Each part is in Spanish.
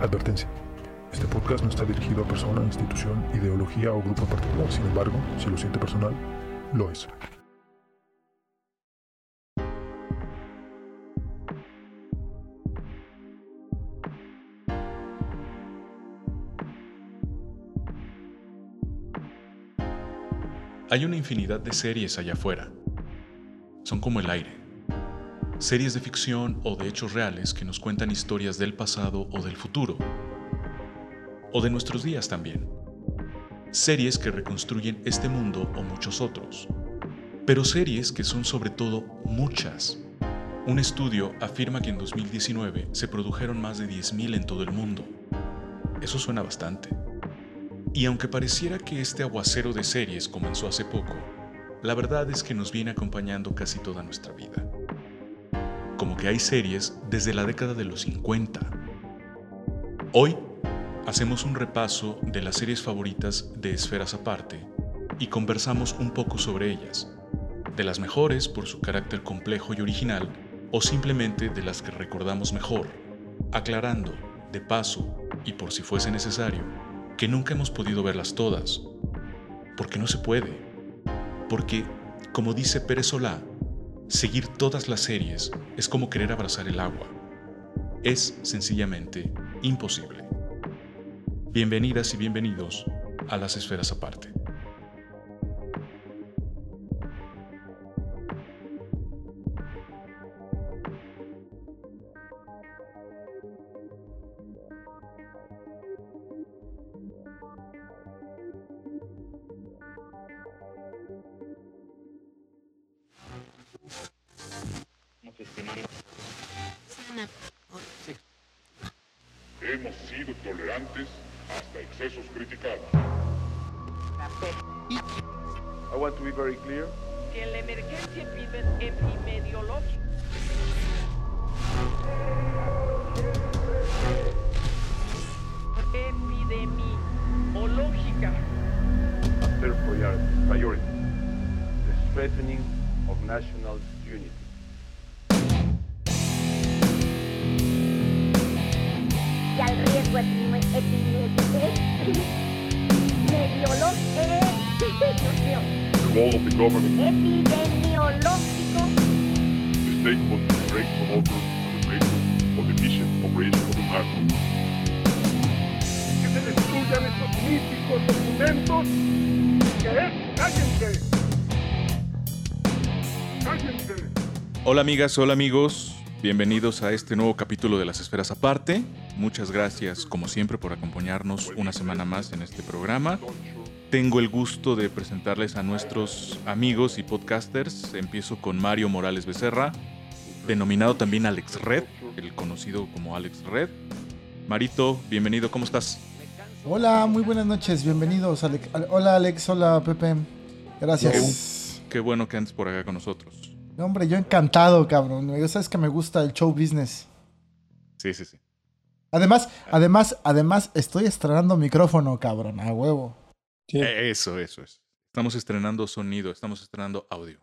Advertencia. Este podcast no está dirigido a persona, institución, ideología o grupo particular. Sin embargo, si lo siente personal, lo es. Hay una infinidad de series allá afuera. Son como el aire. Series de ficción o de hechos reales que nos cuentan historias del pasado o del futuro. O de nuestros días también. Series que reconstruyen este mundo o muchos otros. Pero series que son sobre todo muchas. Un estudio afirma que en 2019 se produjeron más de 10.000 en todo el mundo. Eso suena bastante. Y aunque pareciera que este aguacero de series comenzó hace poco, la verdad es que nos viene acompañando casi toda nuestra vida. Como que hay series desde la década de los 50. Hoy hacemos un repaso de las series favoritas de Esferas Aparte y conversamos un poco sobre ellas, de las mejores por su carácter complejo y original o simplemente de las que recordamos mejor, aclarando, de paso y por si fuese necesario, que nunca hemos podido verlas todas. Porque no se puede. Porque, como dice Pérez Solá, seguir todas las series es como querer abrazar el agua. Es sencillamente imposible. Bienvenidas y bienvenidos a las esferas aparte. Hemos sido tolerantes hasta excesos criticados. I want to be very clear. que la emergencia epide- epidemiológica epidemiológica A third priority, priority, the strengthening of national y al riesgo epidemi- epidemi- epidemiológico epidemiológico the state must be great promoters on the basis of the efficient operation of the market. Que se destruyan estos míticos documentos. ¿Qué es? ¡Cállense! ¡Cállense! Hola amigas, hola amigos, bienvenidos a este nuevo capítulo de las esferas aparte. Muchas gracias como siempre por acompañarnos una semana más en este programa. Tengo el gusto de presentarles a nuestros amigos y podcasters. Empiezo con Mario Morales Becerra, denominado también Alex Red, el conocido como Alex Red. Marito, bienvenido, ¿cómo estás? Hola, muy buenas noches, bienvenidos. Alex. Al- Hola Alex, hola Pepe. Gracias. Qué bueno que andes por acá con nosotros. No, hombre, yo encantado, cabrón. Ya sabes que me gusta el show business. Sí, sí, sí. Además, además, además, estoy estrenando micrófono, cabrón, a huevo. Eh, Eso, eso es. Estamos estrenando sonido, estamos estrenando audio.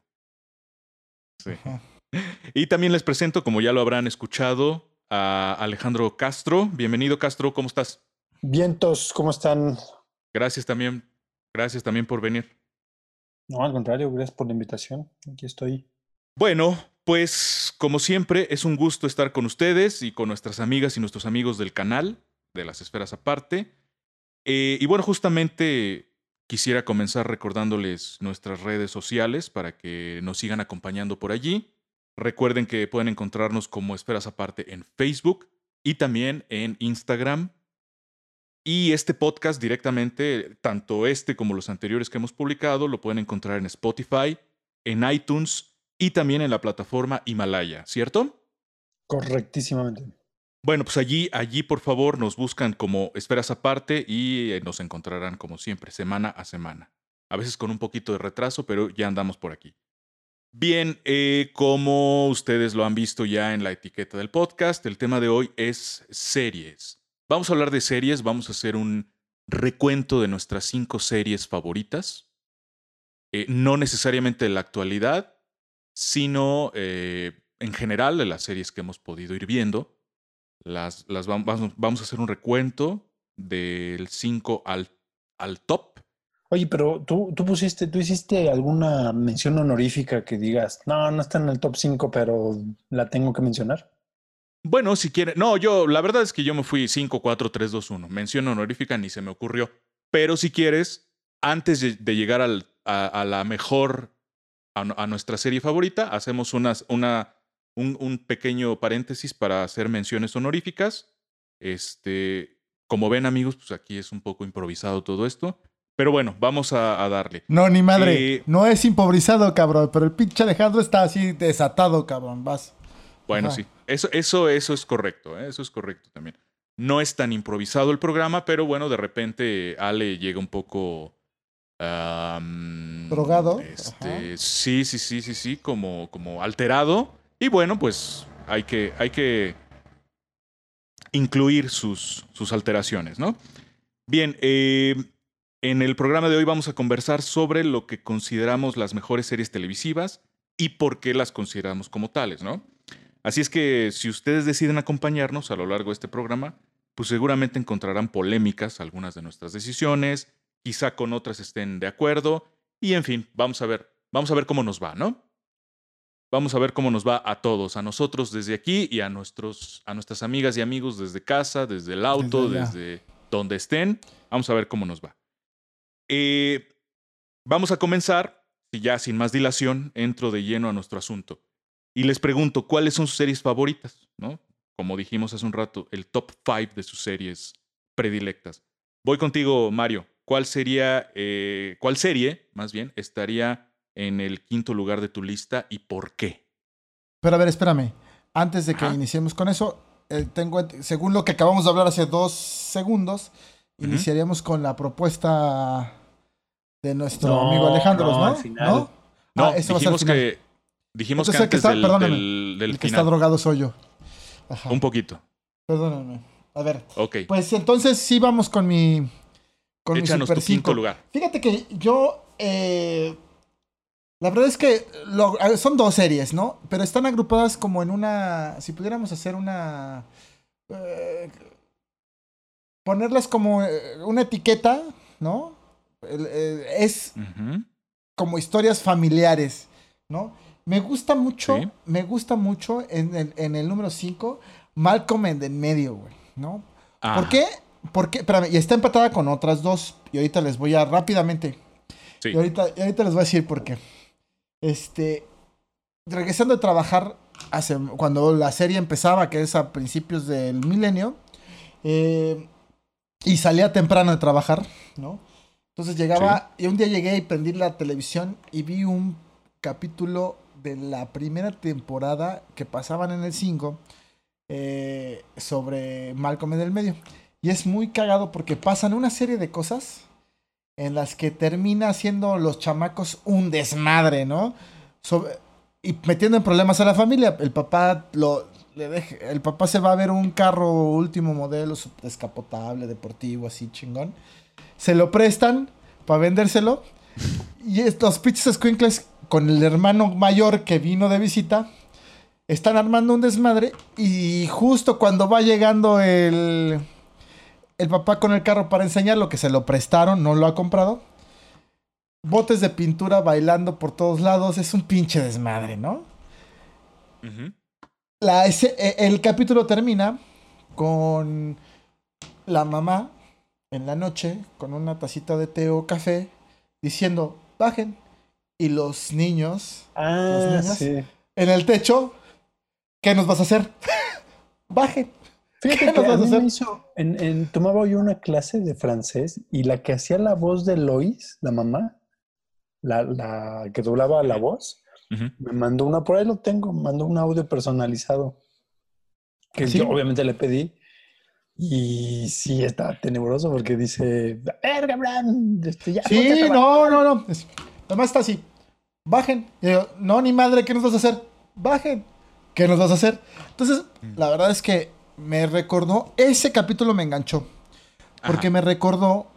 Sí. Ajá. Y también les presento, como ya lo habrán escuchado, a Alejandro Castro. Bienvenido, Castro, ¿cómo estás? Vientos, ¿cómo están? Gracias también, gracias también por venir. No, al contrario, gracias por la invitación. Aquí estoy. Bueno, pues como siempre, es un gusto estar con ustedes y con nuestras amigas y nuestros amigos del canal, de las esferas aparte. Eh, y bueno, justamente quisiera comenzar recordándoles nuestras redes sociales para que nos sigan acompañando por allí. Recuerden que pueden encontrarnos como Esferas Aparte en Facebook y también en Instagram. Y este podcast directamente, tanto este como los anteriores que hemos publicado, lo pueden encontrar en Spotify, en iTunes y también en la plataforma Himalaya, ¿cierto? Correctísimamente. Bueno, pues allí, allí por favor nos buscan como Esferas Aparte y eh, nos encontrarán como siempre, semana a semana. A veces con un poquito de retraso, pero ya andamos por aquí. Bien, eh, como ustedes lo han visto ya en la etiqueta del podcast, el tema de hoy es series. Vamos a hablar de series, vamos a hacer un recuento de nuestras cinco series favoritas. Eh, no necesariamente de la actualidad, sino eh, en general de las series que hemos podido ir viendo Las, las vam- vamos, vamos a hacer un recuento del 5 al, al top. Oye, pero tú, tú pusiste, tú hiciste alguna mención honorífica que digas, no, no está en el top 5, pero la tengo que mencionar. Bueno, si quiere. No, yo, la verdad es que yo me fui 5, 4, 3, 2, 1. Mención honorífica ni se me ocurrió. Pero si quieres, antes de, de llegar al- a, a la mejor, a, nu- a nuestra serie favorita, hacemos unas, una, un, un pequeño paréntesis para hacer menciones honoríficas. Este, como ven, amigos, pues aquí es un poco improvisado todo esto. Pero bueno, vamos a, a darle. No, ni madre. Eh, No es improvisado, cabrón. Pero el pinche Alejandro está así desatado, cabrón. Vas. Bueno, Ajá. sí. Eso, eso, eso es correcto, ¿eh? eso es correcto también. No es tan improvisado el programa, pero bueno, de repente Ale llega un poco. Drogado, Este, sí, sí, sí, sí, sí, como, como alterado. Y bueno, pues hay que, hay que incluir sus, sus alteraciones, ¿no? Bien, eh, en el programa de hoy vamos a conversar sobre lo que consideramos las mejores series televisivas y por qué las consideramos como tales, ¿no? Así es que si ustedes deciden acompañarnos a lo largo de este programa, pues seguramente encontrarán polémicas algunas de nuestras decisiones, quizá con otras estén de acuerdo, y en fin, vamos a ver, vamos a ver cómo nos va, ¿no? Vamos a ver cómo nos va a todos, a nosotros desde aquí y a, nuestros, a nuestras amigas y amigos desde casa, desde el auto, Desde donde estén. Vamos a ver cómo nos va. Eh, vamos a comenzar, y ya sin más dilación, entro de lleno a nuestro asunto. Y les pregunto, ¿cuáles son sus series favoritas? ¿No? Como dijimos hace un rato, el top 5 de sus series predilectas. Voy contigo, Mario. ¿Cuál sería, eh, cuál serie, más bien, estaría en el quinto lugar de tu lista y por qué? Pero a ver, espérame. Antes de que Ajá. iniciemos con eso, eh, tengo, según lo que acabamos de hablar hace dos segundos, iniciaríamos con la propuesta de nuestro No, amigo Alejandro, no, ¿no? al final. ¿No? No, Ah, eso va a ser al dijimos final. que, dijimos que Entonces, el que antes está- del, perdóname, del- del El que está final. drogado soy yo. Ajá. Un poquito. Perdóname. A ver, Ok. pues entonces sí vamos con mi. Con Échanos mi tu Super quinto 5. lugar. Fíjate que yo. eh, la verdad es que lo- son dos series, ¿no? Pero están agrupadas como en una. Si pudiéramos hacer una. eh, ponerlas como eh, una etiqueta, ¿no? Es como historias familiares, ¿no? Me gusta mucho, Sí. me gusta mucho en el, en el número 5, Malcolm en el medio, güey, ¿no? Ah, ¿Por qué? Porque, espérame, y está empatada con otras dos, y ahorita les voy a rápidamente, Sí. y ahorita, y ahorita les voy a decir por qué. Este, regresando a trabajar hace, cuando la serie empezaba, que es a principios del milenio, eh, y salía temprano de trabajar, ¿no? Entonces llegaba, y un día llegué y prendí la televisión y vi un capítulo de la primera temporada que pasaban en el 5 eh, sobre Malcolm en el medio. Y es muy cagado porque pasan una serie de cosas en las que termina haciendo los chamacos un desmadre, ¿no? Y metiendo en problemas a la familia. El papá lo el papá se va a ver un carro último modelo descapotable, deportivo, así chingón. Se lo prestan para vendérselo. Y estos pinches squinkles con el hermano mayor que vino de visita están armando un desmadre. Y justo cuando va llegando el, el papá con el carro para enseñarlo, que se lo prestaron, no lo ha comprado. Botes de pintura bailando por todos lados. Es un pinche desmadre, ¿no? La, ese- e- el capítulo termina con la mamá en la noche con una tacita de té o café diciendo, bajen. Y los niños Ah, niños? sí. en el techo, ¿qué nos vas a hacer? bajen. Fíjate ¿Qué que a mí me hizo- en- en- tomaba yo una clase de francés y la que hacía la voz de Lois, la mamá, la, la que doblaba la voz, Ujú. me mandó una, por ahí lo tengo, mandó un audio personalizado que ¿Sí? yo obviamente le pedí y sí está tenebroso porque dice, verga, Bran, este, ya, Sí, trabajar". no, no, no. Es- Además está así. Bajen. Y yo, no, ni madre, ¿qué nos vas a hacer? Bajen. ¿Qué nos vas a hacer? Entonces, la verdad es que me recordó, ese capítulo me enganchó. Porque Ajá. me recordó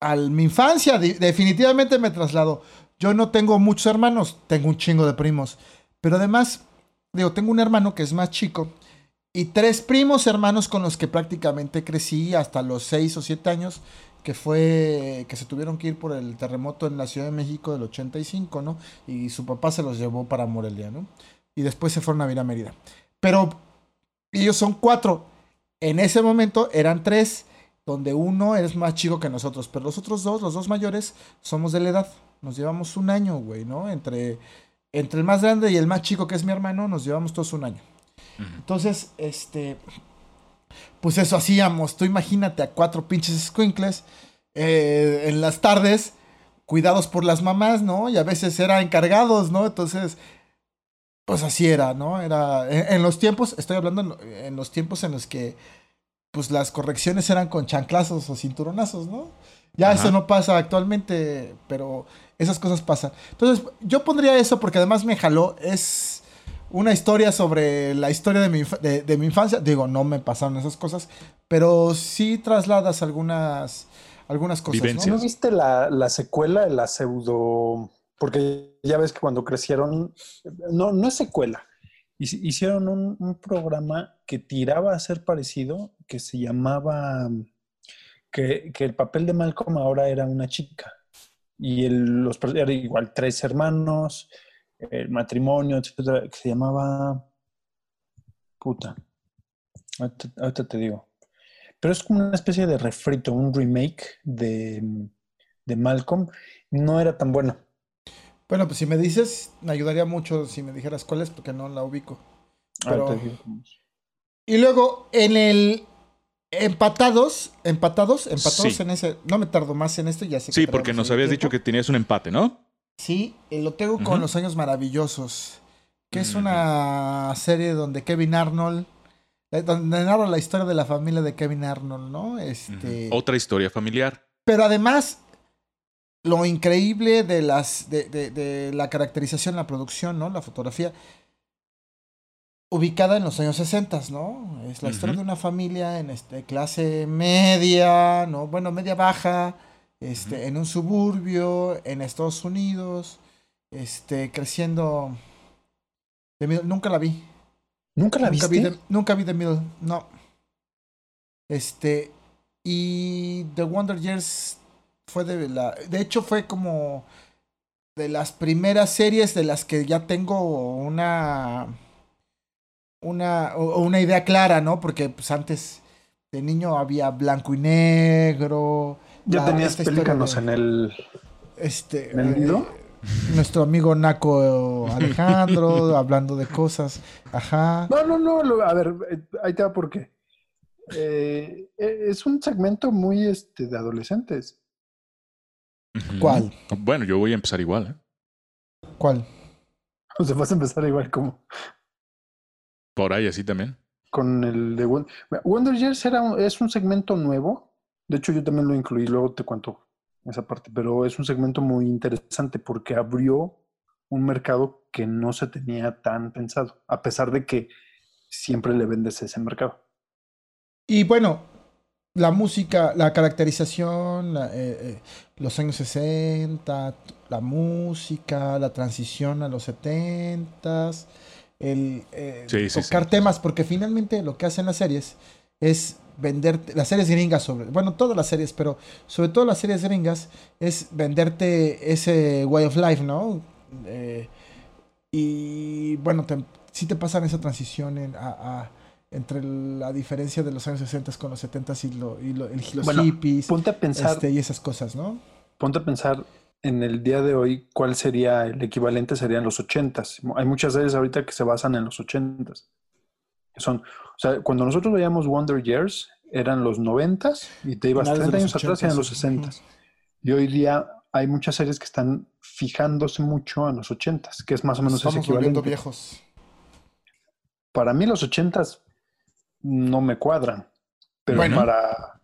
a mi infancia. definitivamente me trasladó. Yo no tengo muchos hermanos, tengo un chingo de primos. Pero además, digo, tengo un hermano que es más chico. y tres primos hermanos con los que prácticamente crecí hasta los seis o siete años, que fue que se tuvieron que ir por el terremoto en la Ciudad de México del 85, ¿no? Y su papá se los llevó para Morelia, ¿no? Y después se fueron a vivir a Mérida. Pero ellos son cuatro. En ese momento eran tres, donde uno es más chico que nosotros, pero los otros dos, los dos mayores, somos de la edad. Nos llevamos un año, güey, ¿no? Entre, entre el más grande y el más chico, que es mi hermano, nos llevamos todos un año. Entonces, este, pues eso hacíamos. Tú imagínate a cuatro pinches squinkles eh, en las tardes, cuidados por las mamás, ¿no? Y a veces eran encargados, ¿no? Entonces, pues así era, ¿no? Era, en, en los tiempos, estoy hablando en, en los tiempos en los que, pues las correcciones eran con chanclazos o cinturonazos, ¿no? Ya Ajá. eso no pasa actualmente, pero esas cosas pasan. Entonces, yo pondría eso porque además me jaló. Es una historia sobre la historia de mi, de, de mi infancia. Digo, no me pasaron esas cosas, pero sí trasladas algunas, algunas cosas. Vivencias. ¿no? ¿No viste la, la secuela, la pseudo? Porque ya ves que cuando crecieron, no, no es secuela. Hic- Hicieron un, programa que tiraba a ser parecido, que se llamaba, que, que el papel de Malcolm ahora era una chica. Y el, los, era igual tres hermanos, el matrimonio, etcétera, que se llamaba, puta, ahorita, te digo. Pero es como una especie de refrito, un remake de, de Malcolm. No era tan bueno. Bueno, pues si me dices, me ayudaría mucho si me dijeras cuál es, porque no la ubico. Pero- digo cómo es. Y luego en el empatados, empatados, empatados Sí. en ese. No me tardo más en esto, ya sé que Sí, porque nos habías tiempo. dicho que tenías un empate, ¿no? Sí, eh, lo tengo con. Los Años Maravillosos, que es Ujú. una serie donde Kevin Arnold, eh, donde narra la historia de la familia de Kevin Arnold, ¿no? Este. Otra historia familiar. pero además lo increíble de las de, de- de la caracterización, la producción, ¿no? La fotografía ubicada en los años 60, ¿no? Es la historia de una familia en este clase media, ¿no? Bueno, media baja, este en un suburbio en Estados Unidos, este creciendo de Middle- nunca la vi. ¿Nunca la nunca viste? vi, nunca vi The Middle, no. Este, y The Wonder Years fue de la. De hecho, fue como de las primeras series de las que ya tengo una. Una, una idea clara, ¿no? Porque pues antes de niño había blanco y negro. Ya la- tenías pelícanos de- en el... Este. ¿En el eh, nuestro amigo Naco Alejandro, hablando de cosas. Ajá. No, no, no. lo- a ver, eh, ahí te va por qué. Eh, eh, es un segmento muy este, de adolescentes. ¿Cuál? Bueno, yo voy a empezar igual, ¿eh? ¿Cuál? O sea, vas a empezar igual como Por ahí así también. con el de Won- Wonder Years era un- es un segmento nuevo. De hecho, yo también lo incluí, luego te cuento esa parte, pero es un segmento muy interesante porque abrió un mercado que no se tenía tan pensado, a pesar de que siempre le vendes ese mercado. Y bueno, la música, la caracterización, la, eh, eh, los años 60, la música, la transición a los 70, el eh, Sí, sí, tocar sí. temas, porque finalmente lo que hacen las series es venderte, las series gringas sobre, bueno, todas las series, pero sobre todo las series gringas, es venderte ese way of life, ¿no? Eh, y bueno, te, sí te pasan esa transición en- a- a- entre la diferencia de los años 60 con los 70 y, lo, y lo- el- los Bueno, hippies Ponte a pensar, este, y esas cosas, ¿no? ponte a pensar en el día de hoy cuál sería el equivalente serían los ochentas. Hay muchas series ahorita que se basan en los ochentas. Que son, o sea, cuando nosotros veíamos Wonder Years eran los noventas y te ibas Finales de 30 los años atrás y eran los 80s, sesentas. Y hoy día hay muchas series que están fijándose mucho en los ochentas, que es más o menos ese Estamos volviendo equivalente. viejos. Para mí los ochentas no me cuadran, pero Bueno. para...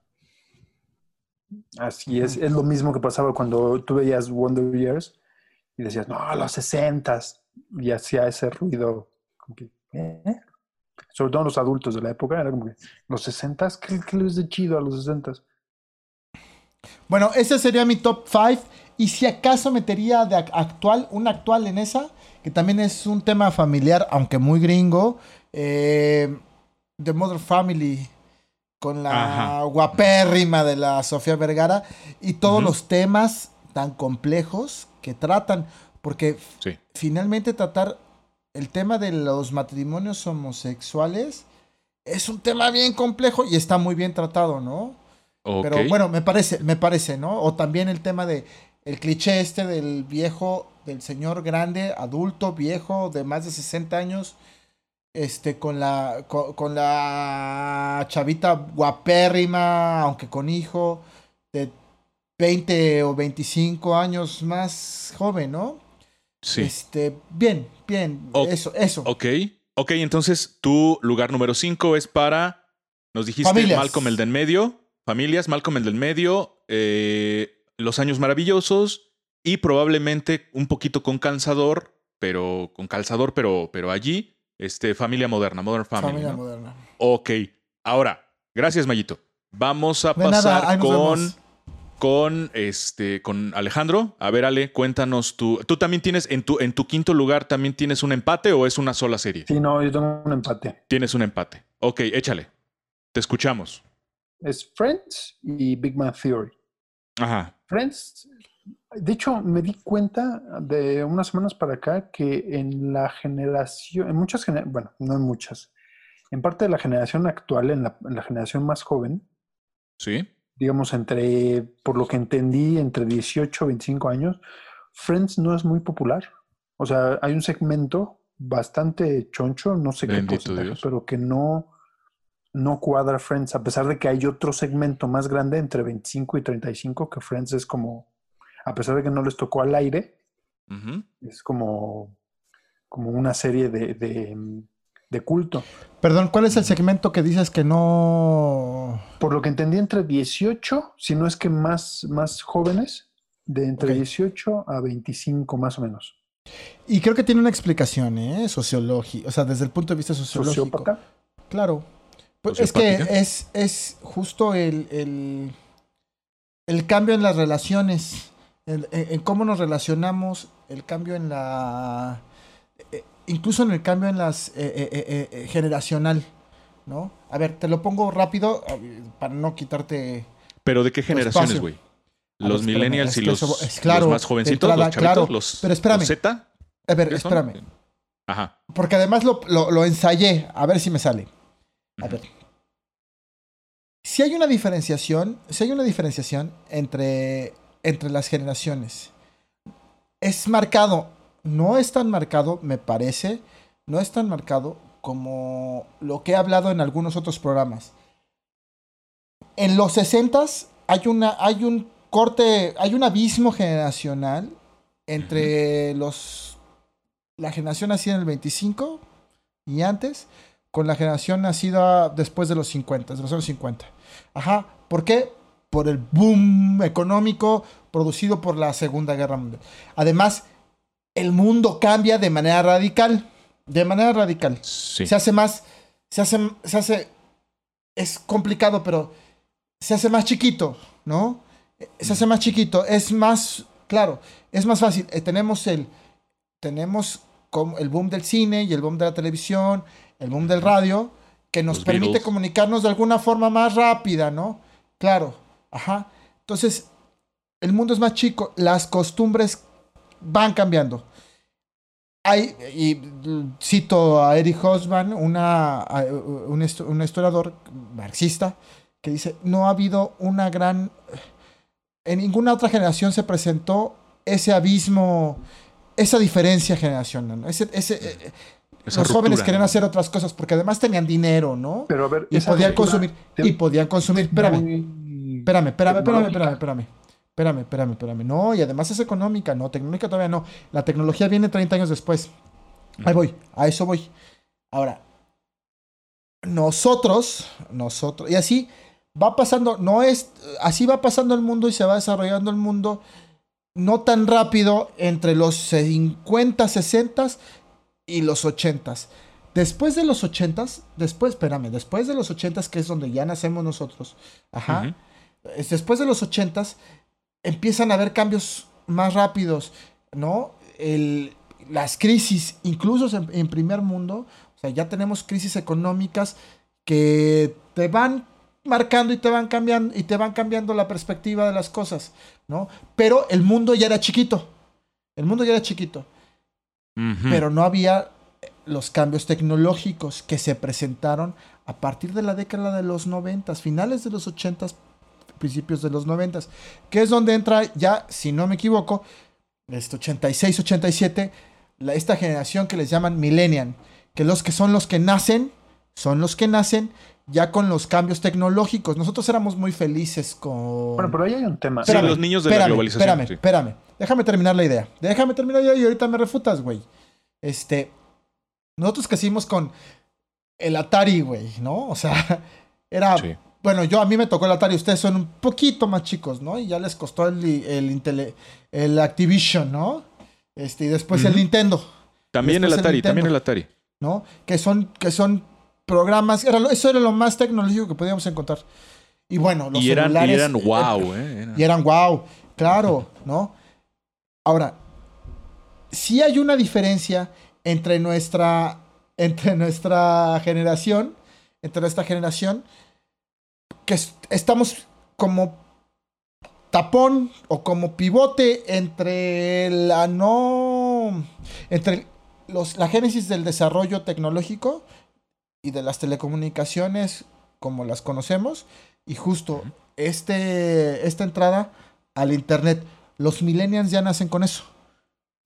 Así es, es lo mismo que pasaba cuando tú veías Wonder Years y decías, no, los sesentas, y hacía ese ruido, como que, ¿eh? sobre todo los adultos de la época, era como que, los sesentas, ¿qué, qué les de chido a los sesentas? Bueno, ese sería mi top 5. Y si acaso metería de ac- actual, un actual en esa, que también es un tema familiar, aunque muy gringo. eh, The Mother Family con la Ajá. guapérrima de la Sofía Vergara y todos los temas tan complejos que tratan, porque Sí. finalmente tratar el tema de los matrimonios homosexuales es un tema bien complejo y está muy bien tratado, ¿no? Pero bueno, me parece, me parece, ¿no? O también el tema de el cliché este del viejo, del señor grande, adulto, viejo, de más de 60 años, este, con la, con, con la chavita guapérrima, aunque con hijo, de 20 o 25 años más joven, ¿no? sí. Este, bien, bien, O- eso, eso. Ok. Ok, entonces tu lugar número 5 es para. Nos dijiste Familias. Malcolm el del medio. Familias, Malcolm el del medio. eh, Los años maravillosos. Y probablemente un poquito con calzador. Pero. Con calzador, pero, pero allí. Este, familia moderna, Modern Family. Familia ¿no? moderna. Ok. Ahora, gracias, Mayito. Vamos a De pasar con. vemos. Con este. Con Alejandro. A ver, Ale, cuéntanos tú. ¿Tú también tienes. En tu, en tu quinto lugar también tienes un empate o es una sola serie? Sí, no, yo tengo un empate. Tienes un empate. Ok, échale. Te escuchamos. Es Friends y Big Man Theory. Ajá. Friends, de hecho, me di cuenta de unas semanas para acá que en la generación, en muchas generaciones, bueno, no en muchas, en parte de la generación actual, en la, en la generación más joven, Sí. digamos, entre, por lo que entendí, entre 18 y 25 años, Friends no es muy popular. O sea, hay un segmento bastante choncho, no sé qué porcentaje, Dios. pero que no, no cuadra Friends, a pesar de que hay otro segmento más grande entre 25 y 35, que Friends es como, a pesar de que no les tocó al aire, es como, como una serie de, de, de culto. Perdón, ¿cuál es el segmento que dices que no... Por lo que entendí, entre 18, si no es que más, más jóvenes, de entre Ok. 18 a 25 más o menos. Y creo que tiene una explicación, ¿eh? Sociológica, o sea, desde el punto de vista sociológico. Sociópata. Claro. Pues es que es, es justo el, el, el cambio en las relaciones, el- en, en cómo nos relacionamos, el cambio en la... eh, incluso en el cambio en las eh, eh, generacional, ¿no? A ver, te lo pongo rápido para no quitarte... Pero ¿de qué generaciones, güey? Los ver, millennials y los, eso- es claro, los más jovencitos, entrada, los chavitos, claro. los, Pero espérame. los Z. A ver, espérame. Ajá. Porque además lo, lo, lo ensayé, a ver si me sale. A ver. Si hay una diferenciación, si hay una diferenciación entre, entre las generaciones. Es marcado, no es tan marcado, me parece, no es tan marcado como lo que he hablado en algunos otros programas. En los 60 hay una hay un corte, hay un abismo generacional entre los la generación nacida en el 25 y antes con la generación nacida después de los 50, de los años 50. Ajá, ¿por qué? Por el boom económico producido por la Segunda Guerra Mundial. Además, el mundo cambia de manera radical, de manera radical. Sí. Se hace más, se hace, se hace, es complicado, pero se hace más chiquito, ¿no? Se hace más chiquito, es más, claro, es más fácil. Eh, tenemos el, tenemos como el boom del cine y el boom de la televisión, el boom del radio, que nos Los permite Beatles. comunicarnos de alguna forma más rápida, ¿no? Claro, ajá. Entonces, el mundo es más chico, las costumbres van cambiando. Hay, y cito a Eric Hobsbawm, una, un, un historiador marxista, que dice, no ha habido una gran... En ninguna otra generación se presentó ese abismo, esa diferencia generacional. ¿no? Ese, ese, eh, los jóvenes querían ¿no? hacer otras cosas porque además tenían dinero, ¿no? Pero a ver, y podían ruptura consumir. te- Y podían consumir. Espérame. Espérame, espérame, espérame, espérame, espérame. Espérame, espérame, espérame. No, y además es económica, no, tecnológica todavía no. La tecnología viene 30 años después. Ahí voy, a eso voy. Ahora, nosotros, nosotros, y así va pasando, no es, así va pasando el mundo y se va desarrollando el mundo no tan rápido entre los 50, 60 y los 80. Después de los 80, después, espérame, después de los 80 que es donde ya nacemos nosotros, ajá, después de los 80 empiezan a haber cambios más rápidos, ¿no? El, las crisis, incluso en, en primer mundo, o sea, ya tenemos crisis económicas que te van marcando y te van cambiando y te van cambiando la perspectiva de las cosas, ¿no? Pero el mundo ya era chiquito. El mundo ya era chiquito, pero no había los cambios tecnológicos que se presentaron a partir de la década de los noventas, finales de los ochentas, principios de los noventas, que es donde entra ya, si no me equivoco, este 86, 87, la- esta generación que les llaman millennial, que los que son los que nacen, son los que nacen ya con los cambios tecnológicos. Nosotros éramos muy felices con... Bueno, pero ahí hay un tema. Sí, los niños de la globalización, Espérame, sí. espérame. Déjame terminar la idea. Déjame terminar la idea y ahorita me refutas, güey. Este. Nosotros crecimos con el Atari, güey, ¿no? O sea, era. Sí. Bueno, yo a mí me tocó el Atari, ustedes son un poquito más chicos, ¿no? Y ya les costó el, el, Intele- el Activision, ¿no? Este, y después el. Nintendo. También el Atari, Nintendo. también el Atari. ¿no? Que son, que son programas, era eso era lo más tecnológico que podíamos encontrar. Y bueno, los Y eran, y celulares, eran eh, wow, ¿eh? Eran- y eran wow, claro, ¿no? Ahora, sí hay una diferencia entre nuestra, entre nuestra generación, entre nuestra generación, que es- estamos como tapón o como pivote entre la no, entre los, la génesis del desarrollo tecnológico y de las telecomunicaciones como las conocemos y justo este, esta entrada al internet. Los millennials ya nacen con eso.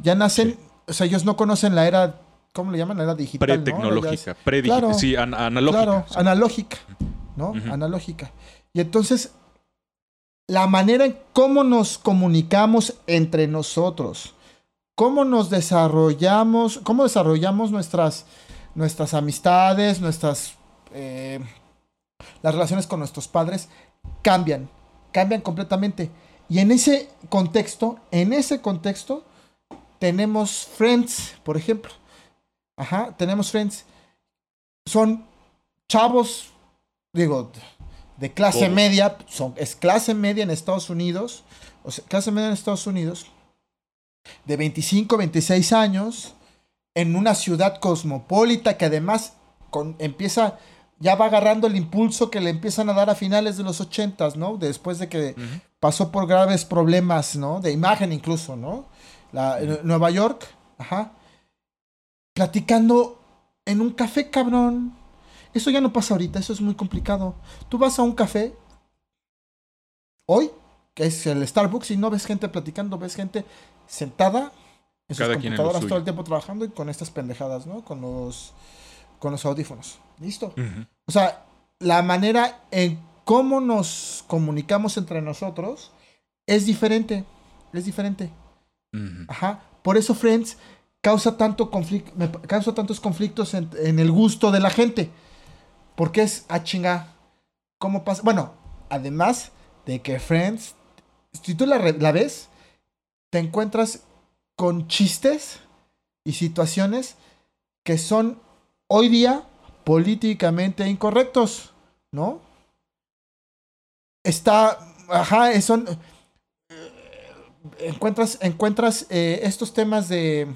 Ya nacen, Sí. o sea, ellos no conocen la era, ¿cómo le llaman? La era digital. Pre-tecnológica. Claro. sí, an- analógica. Claro, sí. analógica, ¿no? Analógica. Y entonces, la manera en cómo nos comunicamos entre nosotros, cómo nos desarrollamos, cómo desarrollamos nuestras, nuestras amistades, nuestras, eh, las relaciones con nuestros padres, cambian, cambian completamente. Y en ese contexto, en ese contexto, tenemos Friends, por ejemplo. Ajá, tenemos Friends. Son chavos, digo, de clase media, son, es clase media en Estados Unidos, o sea, clase media en Estados Unidos, de 25, 26 años, en una ciudad cosmopolita que además con, empieza, ya va agarrando el impulso que le empiezan a dar a finales de los 80, ¿no? Después de que pasó por graves problemas, ¿no? De imagen incluso, ¿no? La, Nueva York, ajá. Platicando en un café, cabrón. Eso ya no pasa ahorita, eso es muy complicado. Tú vas a un café hoy, que es el Starbucks, y no ves gente platicando, ves gente sentada en sus Cada en computadoras todo el tiempo trabajando y con estas pendejadas, ¿no? Con los, con los audífonos. ¿Listo? O sea, la manera en cómo nos comunicamos entre nosotros es diferente. Es diferente. Ajá. Por eso Friends causa, tanto conflic- me pa- causa tantos conflictos en, en el gusto de la gente. Porque es, a chinga, ¿cómo pasa? Bueno, además de que Friends, si tú la, ves, te encuentras con chistes y situaciones que son hoy día políticamente incorrectos, ¿no? Está, ajá, son, eh, encuentras, encuentras eh, estos temas de,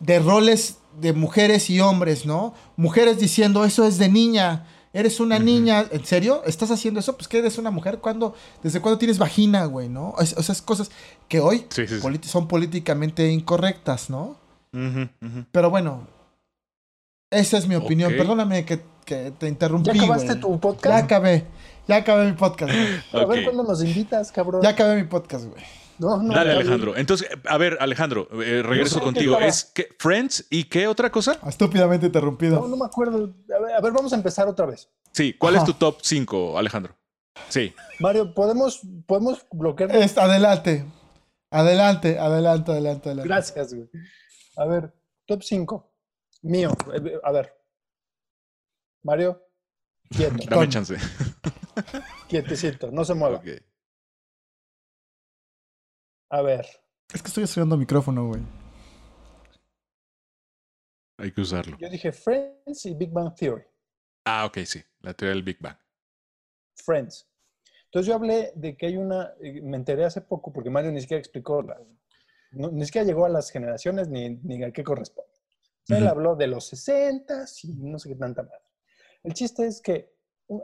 de roles de mujeres y hombres, ¿no? Mujeres diciendo, eso es de niña, eres una niña, ¿en serio? ¿Estás haciendo eso? Pues que eres una mujer, ¿cuándo? ¿Desde cuándo tienes vagina, güey, no? Es- o sea, es cosas que hoy Sí, sí, sí. politi- son políticamente incorrectas, ¿no? Pero bueno, esa es mi opinión. Perdóname que, que te interrumpí. ¿Ya acabaste güey. tu Ya podcast? acabé. Ya acabé mi podcast. güey. A ver cuándo nos invitas, cabrón. Ya acabé mi podcast, güey. No, no, Dale, Alejandro. Entonces, a ver, Alejandro, eh, regreso contigo. ¿qué ¿Es que Friends y qué otra cosa? Estúpidamente interrumpido. No, no me acuerdo. A ver, a ver, vamos a empezar otra vez. Sí, ¿cuál es tu top 5, Alejandro? Sí. Mario, ¿podemos, podemos bloquear? Es- adelante. Adelante, adelante, adelante, adelante. Gracias, güey. A ver, top 5. Mío. Eh, A ver. Mario, quieto, Dame chance. quietecito, no se mueva. Ok. A ver, Es que estoy estudiando micrófono, güey. Hay que usarlo. yo dije Friends y Big Bang Theory. Ah, ok, sí. La teoría del Big Bang. Friends. Entonces yo hablé de que hay una, eh, me enteré hace poco porque Mario ni siquiera explicó, la- no- ni siquiera llegó a las generaciones ni, ni a qué corresponde. Él habló de los 60 y no sé qué tanta madre. El chiste es que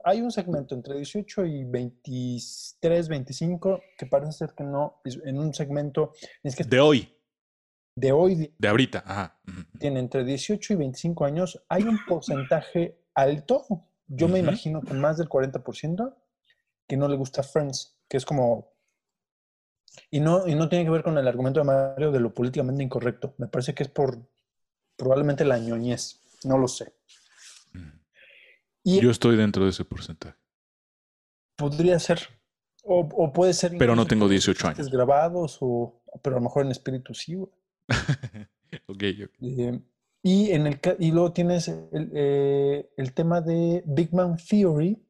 hay un segmento entre 18 y 23, 25 que parece ser que no, en un segmento es que De hoy, de hoy de ahorita. Ajá. tiene entre 18 y 25 años, hay un porcentaje alto, yo me imagino que más del 40%, que no le gusta Friends, que es como... Y no, y no tiene que ver con el argumento de Mario de lo políticamente incorrecto. Me parece que es por probablemente la ñoñez. No lo sé. Y Yo estoy dentro de ese porcentaje. podría ser. O, o puede ser. Pero no tengo por 18 chistes años. grabados, o, pero a lo mejor en espíritu sí. ok, ok. Eh, y, en el, y luego tienes el, eh, el tema de Big Bang Theory,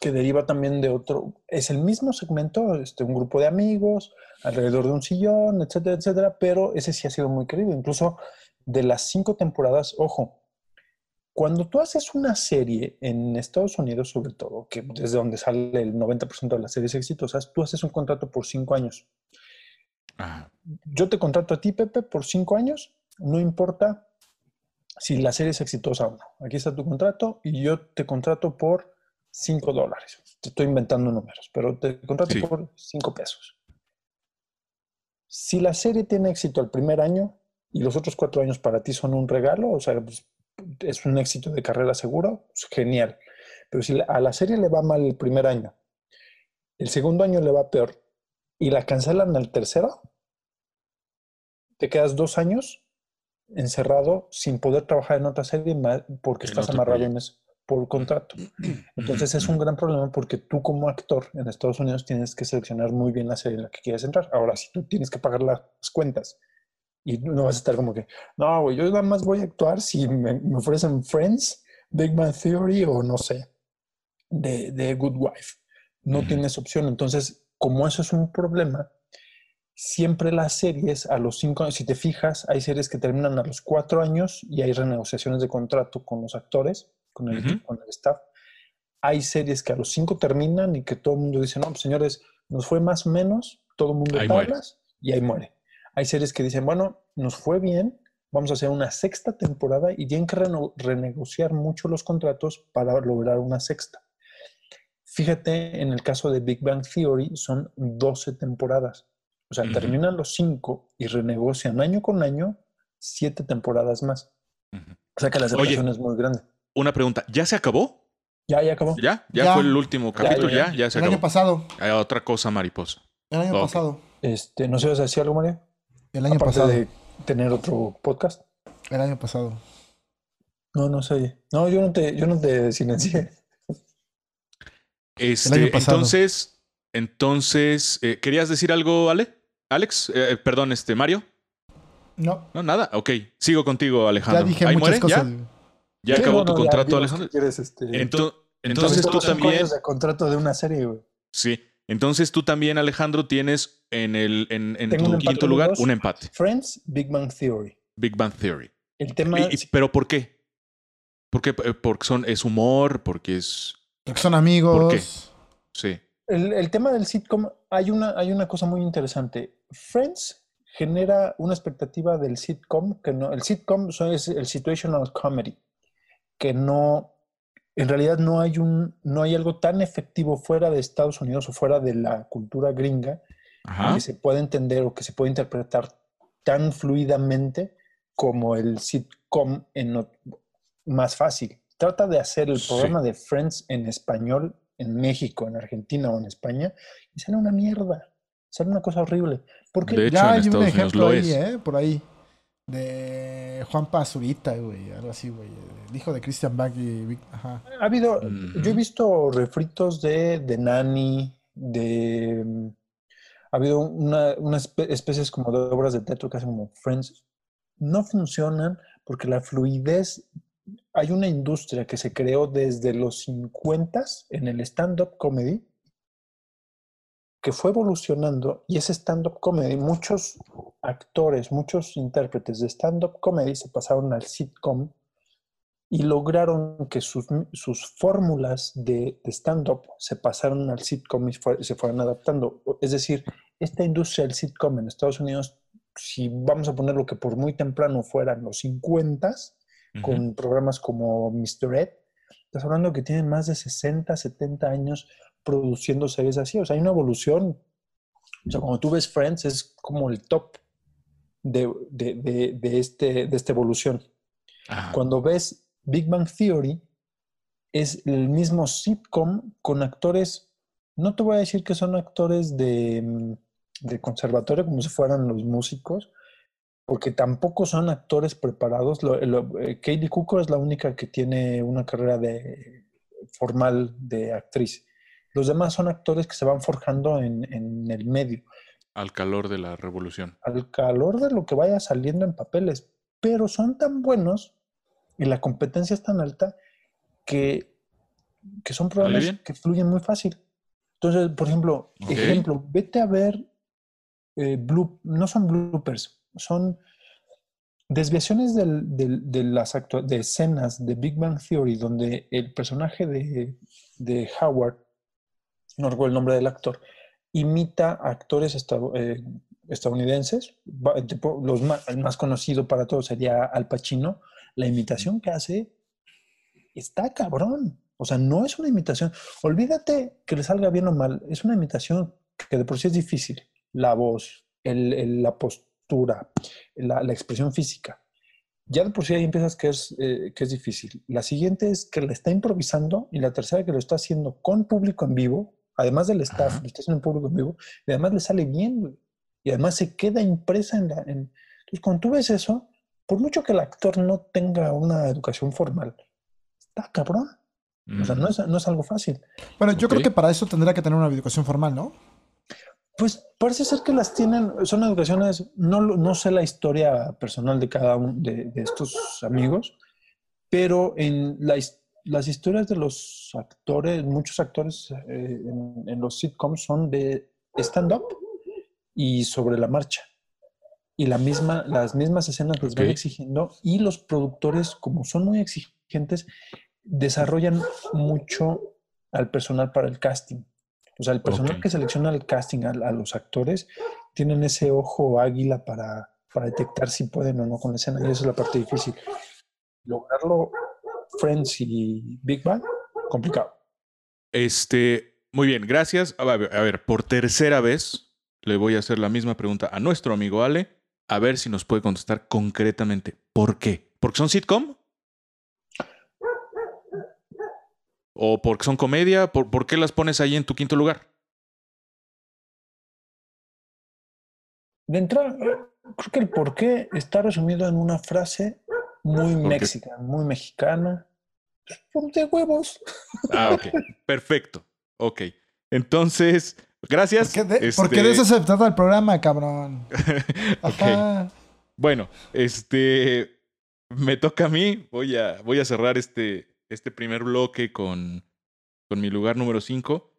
que deriva también de otro, es el mismo segmento, este, un grupo de amigos alrededor de un sillón, etcétera, etcétera, pero ese sí ha sido muy querido. Incluso de las cinco temporadas, ojo, cuando tú haces una serie en Estados Unidos, sobre todo, que desde donde sale el 90% de las series exitosas, tú haces un contrato por cinco años. Ajá. Yo te contrato a ti, Pepe, por cinco años, no importa si la serie es exitosa o no. Aquí está tu contrato y yo te contrato por cinco dólares. Te estoy inventando números, pero te contrato Sí. por cinco pesos. Si la serie tiene éxito el primer año y los otros cuatro años para ti son un regalo, o sea, pues, es un éxito de carrera seguro, pues, genial. Pero si a la serie le va mal el primer año, el segundo año le va peor y la cancelan al tercero, te quedas dos años encerrado sin poder trabajar en otra serie porque estás amarrado en eso por contrato. Entonces es un gran problema porque tú como actor en Estados Unidos tienes que seleccionar muy bien la serie en la que quieres entrar. Ahora, si tú tienes que pagar las cuentas y no vas a estar como que, no, güey, yo nada más voy a actuar si me, me ofrecen Friends, Big Bang Theory o no sé, de, de Good Wife. No Ujú. tienes opción. Entonces, como eso es un problema, siempre las series a los cinco años, si te fijas, hay series que terminan a los cuatro años y hay renegociaciones de contrato con los actores, con el, con el staff. Hay series que a los cinco terminan y que todo el mundo dice, no, pues, señores, nos fue más o menos, todo el mundo Ahí muere. tablas y ahí muere. Hay series que dicen, bueno, nos fue bien, vamos a hacer una sexta temporada y tienen que reno- renegociar mucho los contratos para lograr una sexta. Fíjate, en el caso de Big Bang Theory son 12 temporadas. O sea, terminan los 5 y renegocian año con año 7 temporadas más. O sea que la Oye. separación es muy grande. Una pregunta, ¿ya se acabó? Ya, ya acabó. ¿Ya? ¿Ya, Ya. fue el último capítulo? ya, ¿Ya? ¿Ya, se El acabó? año pasado. Hay otra cosa mariposa. El año pasado. Este, ¿No se vas a decir algo, Mario? El año Aparte pasado. de tener otro podcast. El año pasado. No, no sé. No, yo no te, yo no te silencié. Este, año pasado. entonces, entonces, eh, ¿querías decir algo, Ale? Alex, Eh, perdón, este, Mario. No, No, nada. Ok, sigo contigo, ya Alejandro. dije ¿Ahí muchas muere? cosas. ¿Ya? ¿Ya Sí, acabó no, tu ya, contrato, Alejandro? quieres, este, Ento- Entonces, entonces tú también, años de contrato de una serie, güey. sí. Entonces tú también, Alejandro, tienes en el en, en tu quinto lugar dos. un empate. Friends, Big Bang Theory. Big Bang Theory. El tema Y- y- pero ¿por qué? ¿Por qué? Eh, Porque son es humor, porque es Porque son amigos. ¿Por qué? sí. El, el tema del sitcom, hay una, hay una cosa muy interesante. Friends genera una expectativa del sitcom, que no, el sitcom es el situational comedy, que no, en realidad no hay, un, no hay algo tan efectivo fuera de Estados Unidos o fuera de la cultura gringa Ajá. que se puede entender o que se puede interpretar tan fluidamente como el sitcom en más fácil. Trata de hacer el Sí. programa de Friends en español en México, en Argentina o en España y sale una mierda. Sale una cosa horrible. Porque De hecho, ya en hay un Estados Unidos ejemplo lo ahí. ¿eh? Por ahí. De Juan Pazurita, güey. Algo así, güey. El hijo de Christian Bach y Ajá. ha habido, Ujú. yo he visto refritos de, de Nani, de... Ha habido una- unas espe- especies como de obras de teatro que hacen como Friends. No funcionan porque la fluidez... Hay una industria que se creó desde los 50 en el stand-up comedy que fue evolucionando y ese stand-up comedy, muchos actores, muchos intérpretes de stand-up comedy se pasaron al sitcom y lograron que sus, sus fórmulas de, de stand-up se pasaron al sitcom y fue- se fueran adaptando. Es decir, esta industria del sitcom en Estados Unidos, si vamos a poner lo que por muy temprano fueran los 50 Ujú. con programas como Mr. Ed, estás hablando que tienen más de 60, 70 años produciendo series así. O sea, hay una evolución. O sea, cuando tú ves Friends es como el top de, de- de- de este, de esta evolución. Ajá. Cuando ves Big Bang Theory, es el mismo sitcom con actores, no te voy a decir que son actores de, mm, de conservatorio como si fueran los músicos, porque tampoco son actores preparados. Lo- lo- eh, Katie Cooker es la única que tiene una carrera de, formal de actriz. Los demás son actores que se van forjando en, en el medio Al calor de la revolución. al calor de lo que vaya saliendo en papeles, pero son tan buenos y la competencia es tan alta que, que son programas que fluyen muy fácil. Entonces, por ejemplo, Ok. ejemplo, vete a ver eh, blue- no son bloopers, son desviaciones del- del- de las de escenas de Big Bang Theory donde el personaje de, de Howard, no recuerdo el nombre del actor, imita a actores estado- eh, estadounidenses. Los ma- el más conocido para todos sería Al Pacino. La imitación que hace está cabrón. O sea, no es una imitación. Olvídate que le salga bien o mal. Es una imitación que de por sí es difícil. La voz, el- el- la postura, la, la expresión física. Ya de por sí ahí empiezas que es, eh, que es difícil. La siguiente es que le está improvisando y la tercera que lo está haciendo con público en vivo, además del staff, Ajá. lo está haciendo en público en vivo y además le sale bien, güey. Y además se queda impresa en la... en- Entonces, cuando tú ves eso, por mucho que el actor no tenga una educación formal, está cabrón. O sea, no es, no es algo fácil. Bueno, yo creo que para eso tendría que tener una educación formal, ¿no? Pues parece ser que las tienen, son educaciones, no, no sé la historia personal de cada uno de, de estos amigos, pero en la las historias de los actores, muchos actores eh, en, en los sitcoms son de stand-up y sobre la marcha. Y la misma, las mismas escenas les van Ok. exigiendo y los productores, como son muy exigentes, desarrollan mucho al personal para el casting. O sea, el personal que selecciona el casting a, a los actores tienen ese ojo águila para, para detectar si pueden o no con la escena. Y esa es la parte difícil. Lograrlo Friends y Big Bang, complicado. Este, muy bien, gracias. A ver, a ver, por tercera vez le voy a hacer la misma pregunta a nuestro amigo Ale, a ver si nos puede contestar concretamente. ¿Por qué? ¿Porque son sitcom? ¿O porque son comedia? ¿Por, por qué las pones ahí en tu quinto lugar? De entrada, eh, creo que el porqué está resumido en una frase muy qué? mexicana, muy mexicana. Ponte huevos. Ah, ok. Perfecto. Ok. Entonces, gracias. ¿Por qué de, Este, por qué de eso se trata el programa, cabrón? ok. Ajá. Bueno, este me toca a mí. Voy a, voy a cerrar este, este primer bloque con, con mi lugar número 5.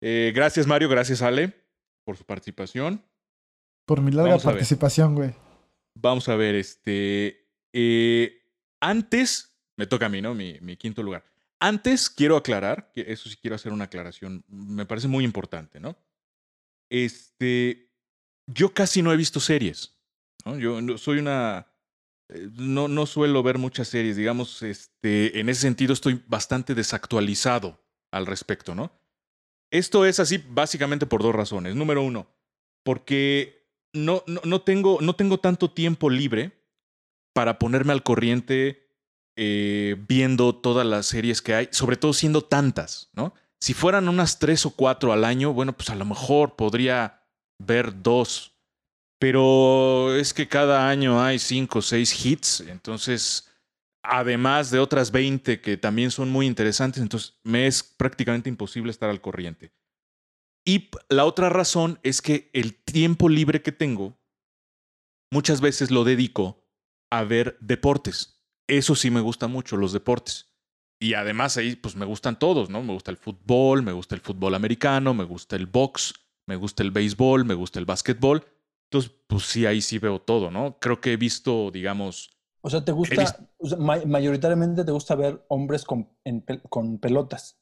gracias, Mario. Gracias, Ale, por su participación. Por mi larga Vamos participación, güey. Vamos a ver, este. eh, antes, me toca a mí, ¿no? Mi, mi quinto lugar. Antes quiero aclarar, que eso sí quiero hacer una aclaración, me parece muy importante, ¿no? Este. Yo casi no he visto series. ¿no? Yo soy una. eh, No, no suelo ver muchas series, digamos, este, en ese sentido estoy bastante desactualizado al respecto, ¿no? Esto es así básicamente por dos razones. Número uno, porque no, no, no tengo, no tengo tanto tiempo libre para ponerme al corriente eh, viendo todas las series que hay, sobre todo siendo tantas, ¿no? Si fueran unas tres o cuatro al año, bueno, pues a lo mejor podría ver dos, pero es que cada año hay cinco o seis hits, entonces, además de otras 20 que también son muy interesantes, entonces me es prácticamente imposible estar al corriente. Y la otra razón es que el tiempo libre que tengo muchas veces lo dedico a ver deportes. Eso sí me gusta mucho, los deportes. Y además ahí pues me gustan todos, ¿no? Me gusta el fútbol, me gusta el fútbol americano, me gusta el box, me gusta el béisbol, me gusta el básquetbol. Entonces, pues sí, ahí sí veo todo, ¿no? Creo que he visto, digamos, O sea, te gusta, visto- o sea, ma- mayoritariamente te gusta ver hombres con, en con pelotas.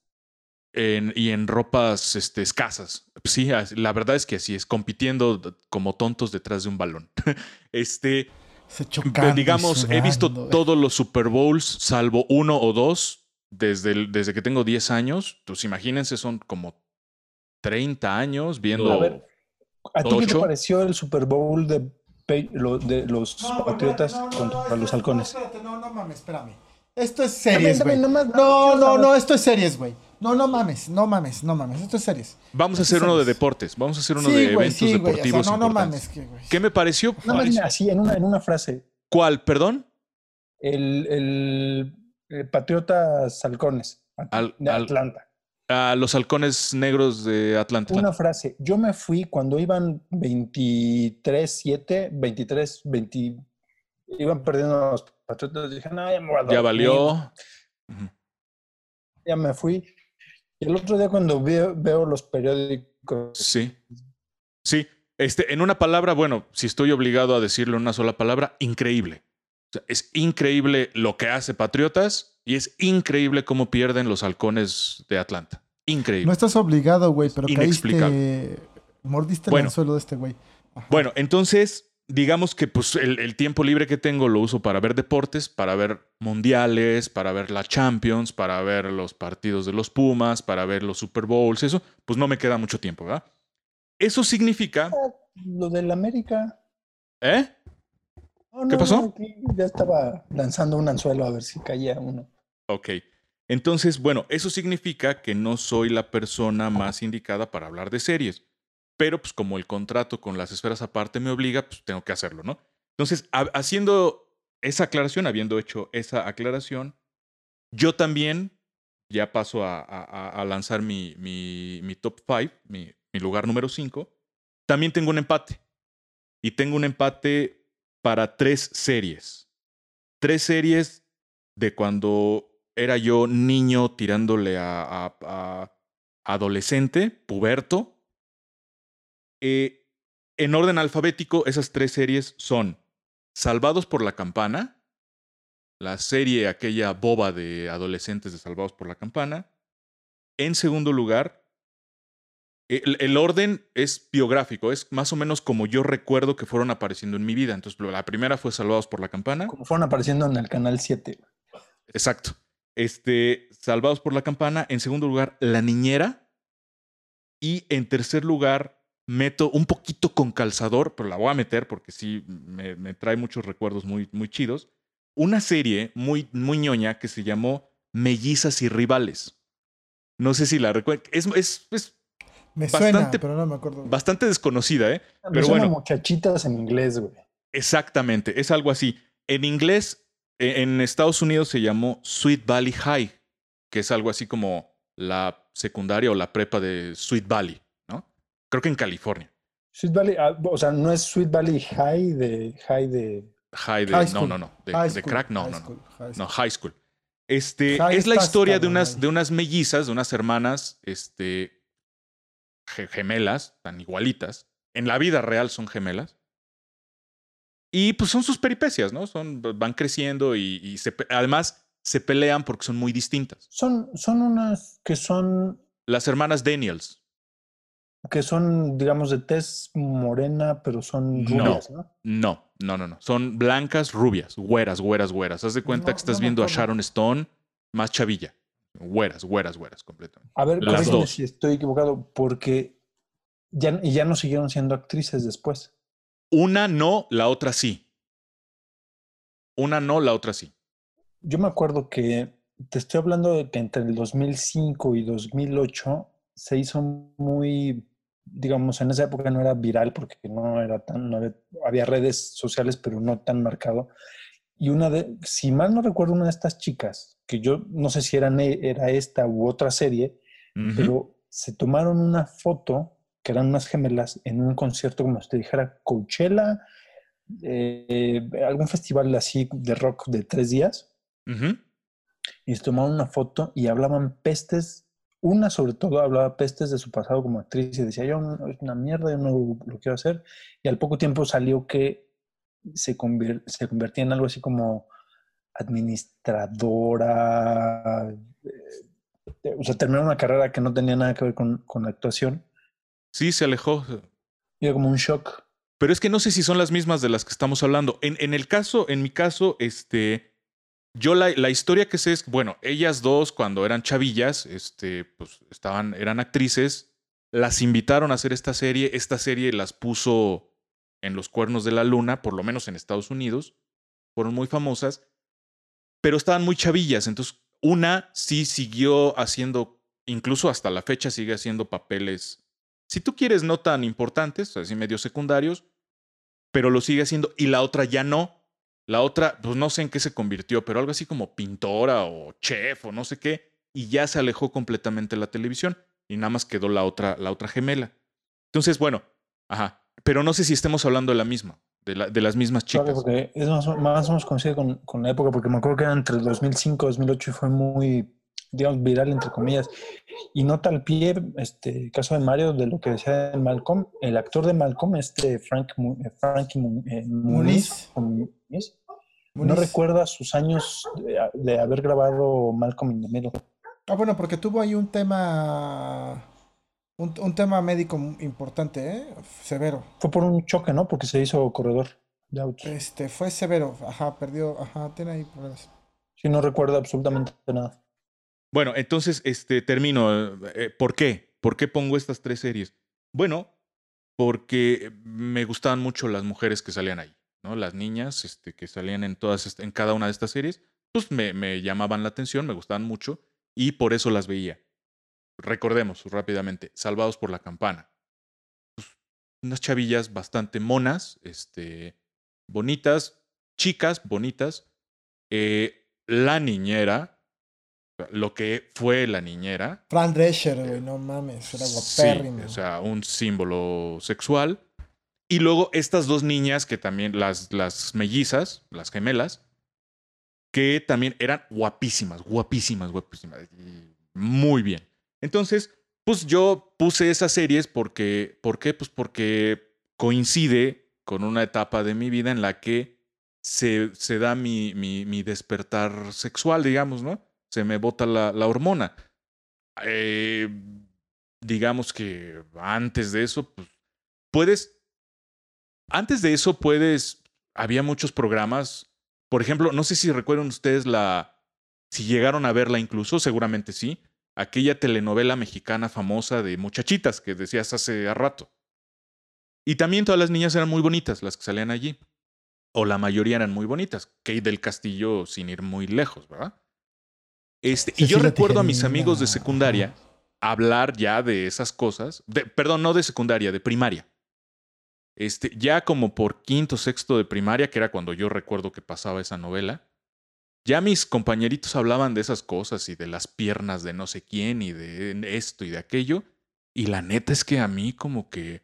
en- y en ropas este, escasas. Sí, la verdad es que así es, compitiendo como tontos detrás de un balón. este, Se chocando digamos, he visto güey. todos los Super Bowls, salvo uno o dos, desde, el- desde que tengo 10 años. Pues imagínense, son como 30 años viendo. A ver, ¿A ti qué te pareció el Super Bowl de, de los Patriotas contra los halcones? No, espérate, no, no mames, espérame. Esto es series, güey. No, no, no, esto es series, güey. No, no mames, no mames, no mames, esto es series. Vamos a hacer uno de deportes. Vamos a hacer uno Sí, de güey, eventos sí, güey, o sea, deportivos. no, no importantes. mames, que, güey. ¿Qué me pareció? Más dime así, en una, en una frase. ¿Cuál? Perdón. El, el, eh, Patriotas halcones Al- de al- Atlanta. A los halcones negros de Atlanta. Una frase. Yo me fui cuando iban 23-7, 23, 20. Iban perdiendo los Patriotas. Dije, no, ya me voy a Ya dormir". valió. Ya me fui. Y el otro día cuando veo, veo los periódicos, Sí. Sí. Este, en una palabra, bueno, si estoy obligado a decirlo en una sola palabra, increíble. O sea, es increíble lo que hace Patriotas y es increíble cómo pierden los halcones de Atlanta. Increíble. No estás obligado, güey, pero caíste. Mordiste Bueno. el anzuelo de este güey. Ajá. Bueno, entonces, digamos que pues, el, el tiempo libre que tengo lo uso para ver deportes, para ver mundiales, para ver la Champions, para ver los partidos de los Pumas, para ver los Super Bowls, eso, pues no me queda mucho tiempo, ¿verdad? Eso significa... lo del América. ¿Eh? No, ¿Qué pasó? no, aquí ya estaba lanzando un anzuelo a ver si caía uno. Ok. Entonces, bueno, eso significa que no soy la persona más indicada para hablar de series. Pero pues como el contrato con las esferas aparte me obliga, pues tengo que hacerlo, ¿no? Entonces, ha- haciendo esa aclaración, habiendo hecho esa aclaración, yo también ya paso a, lanzar mi, top 5, mi, lugar número 5. También tengo un empate. Y tengo un empate para tres series. Tres series de cuando era yo niño tirándole a adolescente, puberto. Eh, en orden alfabético, esas tres series son Salvados por la Campana, la serie aquella boba de adolescentes de Salvados por la Campana. En segundo lugar, el, el orden es biográfico, es más o menos como yo recuerdo que fueron apareciendo en mi vida. Entonces, la primera fue Salvados por la Campana. Como fueron apareciendo en el canal 7. Exacto. Este, Salvados por la Campana. En segundo lugar, La Niñera. Y en tercer lugar, meto un poquito con calzador, pero la voy a meter porque sí me, me trae muchos recuerdos muy, muy chidos. Una serie muy, muy ñoña que se llamó Mellizas y Rivales. No sé si la recuerdan. Es, es, es Me suena, bastante- pero no me acuerdo. bastante desconocida, ¿eh? Me Pero suena bueno. muchachitas en inglés, güey. Exactamente, es algo así. En inglés, e- en Estados Unidos se llamó Sweet Valley High, que es algo así como la secundaria o la prepa de Sweet Valley. Creo que en California. Sweet Valley, ah, o sea, no es Sweet Valley High de High de. High de. High no, no, no. De, High de school, crack, no, high no, no. school, high No, school. high school. Este, es la historia de unas, de unas mellizas, de unas hermanas este, ge- gemelas, tan igualitas. En la vida real son gemelas. Y pues son sus peripecias, ¿no? Son, van creciendo y, y se además se pelean porque son muy distintas. Son, son unas que son, Las hermanas Daniels. Que son, digamos, de tez morena, pero son rubias, ¿no? No, no, no, no. Son blancas, rubias, güeras, güeras, güeras. Haz de cuenta No, que estás no viendo a. Sharon Stone más chavilla. Güeras, güeras, güeras, completamente. A ver, Las dos. si estoy equivocado, porque ya, y ya no siguieron siendo actrices después. Una no, la otra sí. Una no, la otra sí. Yo me acuerdo que te estoy hablando de que entre el 2005 y 2008 se hizo muy, digamos, en esa época no era viral porque no era tan, no había, había redes sociales, pero no tan marcado. Y una de, si mal no recuerdo, una de estas chicas, que yo no sé si eran, era esta u otra serie, pero se tomaron una foto, que eran unas gemelas, en un concierto, como te dijera, Coachella, eh, algún festival así de rock de tres días, y se tomaron una foto y hablaban pestes, una sobre todo hablaba pestes de su pasado como actriz y decía, yo es una mierda, yo no lo, quiero hacer, y al poco tiempo salió que se, convier- se convertía en algo así como administradora, eh, o sea, terminó una carrera que no tenía nada que ver con, con la actuación. Sí, se alejó. Y era como un shock. Pero es que no sé si son las mismas de las que estamos hablando. En, en el caso, en mi caso, este, Yo la, la historia que sé es, bueno, ellas dos cuando eran chavillas, este, pues estaban, eran actrices, las invitaron a hacer esta serie, esta serie las puso en los cuernos de la luna, por lo menos en Estados Unidos, fueron muy famosas, pero estaban muy chavillas, entonces una sí siguió haciendo, incluso hasta la fecha sigue haciendo papeles, si tú quieres, no tan importantes, así medio secundarios, pero lo sigue haciendo, y la otra ya no. La otra, pues no sé en qué se convirtió, pero algo así como pintora o chef o no sé qué, y ya se alejó completamente de la televisión y nada más quedó la otra, la otra gemela. Entonces, bueno, ajá, pero no sé si estemos hablando de la misma, de, la, de las mismas Claro, chicas. porque es más, o- más o menos coincide con, con la época, porque me acuerdo que era entre el 2005 y 2008 y fue muy, digamos, viral, entre comillas. Y nota al pie, este caso de Mario, de lo que decía de Malcolm, el actor de Malcolm, este Frank, eh, Frankie eh, Muniz, Muniz, no Muniz. recuerda sus años de, de haber grabado Malcolm in the Middle. Ah, bueno, porque tuvo ahí un tema. Un, un tema médico importante, ¿eh? Severo. Fue por un choque, ¿no? Porque se hizo corredor de autos. Este, fue severo. Ajá, perdió. Ajá, tiene ahí problemas. Sí, no recuerda absolutamente nada. Bueno, entonces, este, termino. Eh, ¿Por qué? ¿Por qué pongo estas tres series? Bueno, porque me gustaban mucho las mujeres que salían ahí, ¿no? Las niñas este, que salían en, todas, en cada una de estas series, pues me, me llamaban la atención, me gustaban mucho y por eso las veía. Recordemos rápidamente, Salvados por la Campana. Pues, unas chavillas bastante monas, este, bonitas, chicas, bonitas. Eh, la niñera, lo que fue la niñera, Fran Drescher, güey, no mames. Era Sí, guapérrimo. o sea, un símbolo sexual. Y luego estas dos niñas que también, las, las mellizas, las gemelas, que también eran guapísimas, guapísimas, guapísimas. muy bien. Entonces, pues yo puse esas series porque, ¿por qué? Pues porque coincide con una etapa de mi vida en la que se, se da mi, mi, mi despertar sexual, digamos, ¿no? Se me bota la, la hormona. Eh, digamos que antes de eso, pues, puedes, antes de eso puedes, había muchos programas, por ejemplo, no sé si recuerdan ustedes la, si llegaron a verla incluso, seguramente sí, aquella telenovela mexicana famosa de muchachitas que decías hace rato. Y también todas las niñas eran muy bonitas, las que salían allí. O la mayoría eran muy bonitas. Kate del Castillo sin ir muy lejos, ¿verdad? Este, y yo recuerdo a mis amigos de secundaria hablar ya de esas cosas. De, perdón, no de secundaria, de primaria. Este, ya como por quinto, sexto de primaria, que era cuando yo recuerdo que pasaba esa novela, ya mis compañeritos hablaban de esas cosas y de las piernas de no sé quién y de esto y de aquello. Y la neta es que a mí como que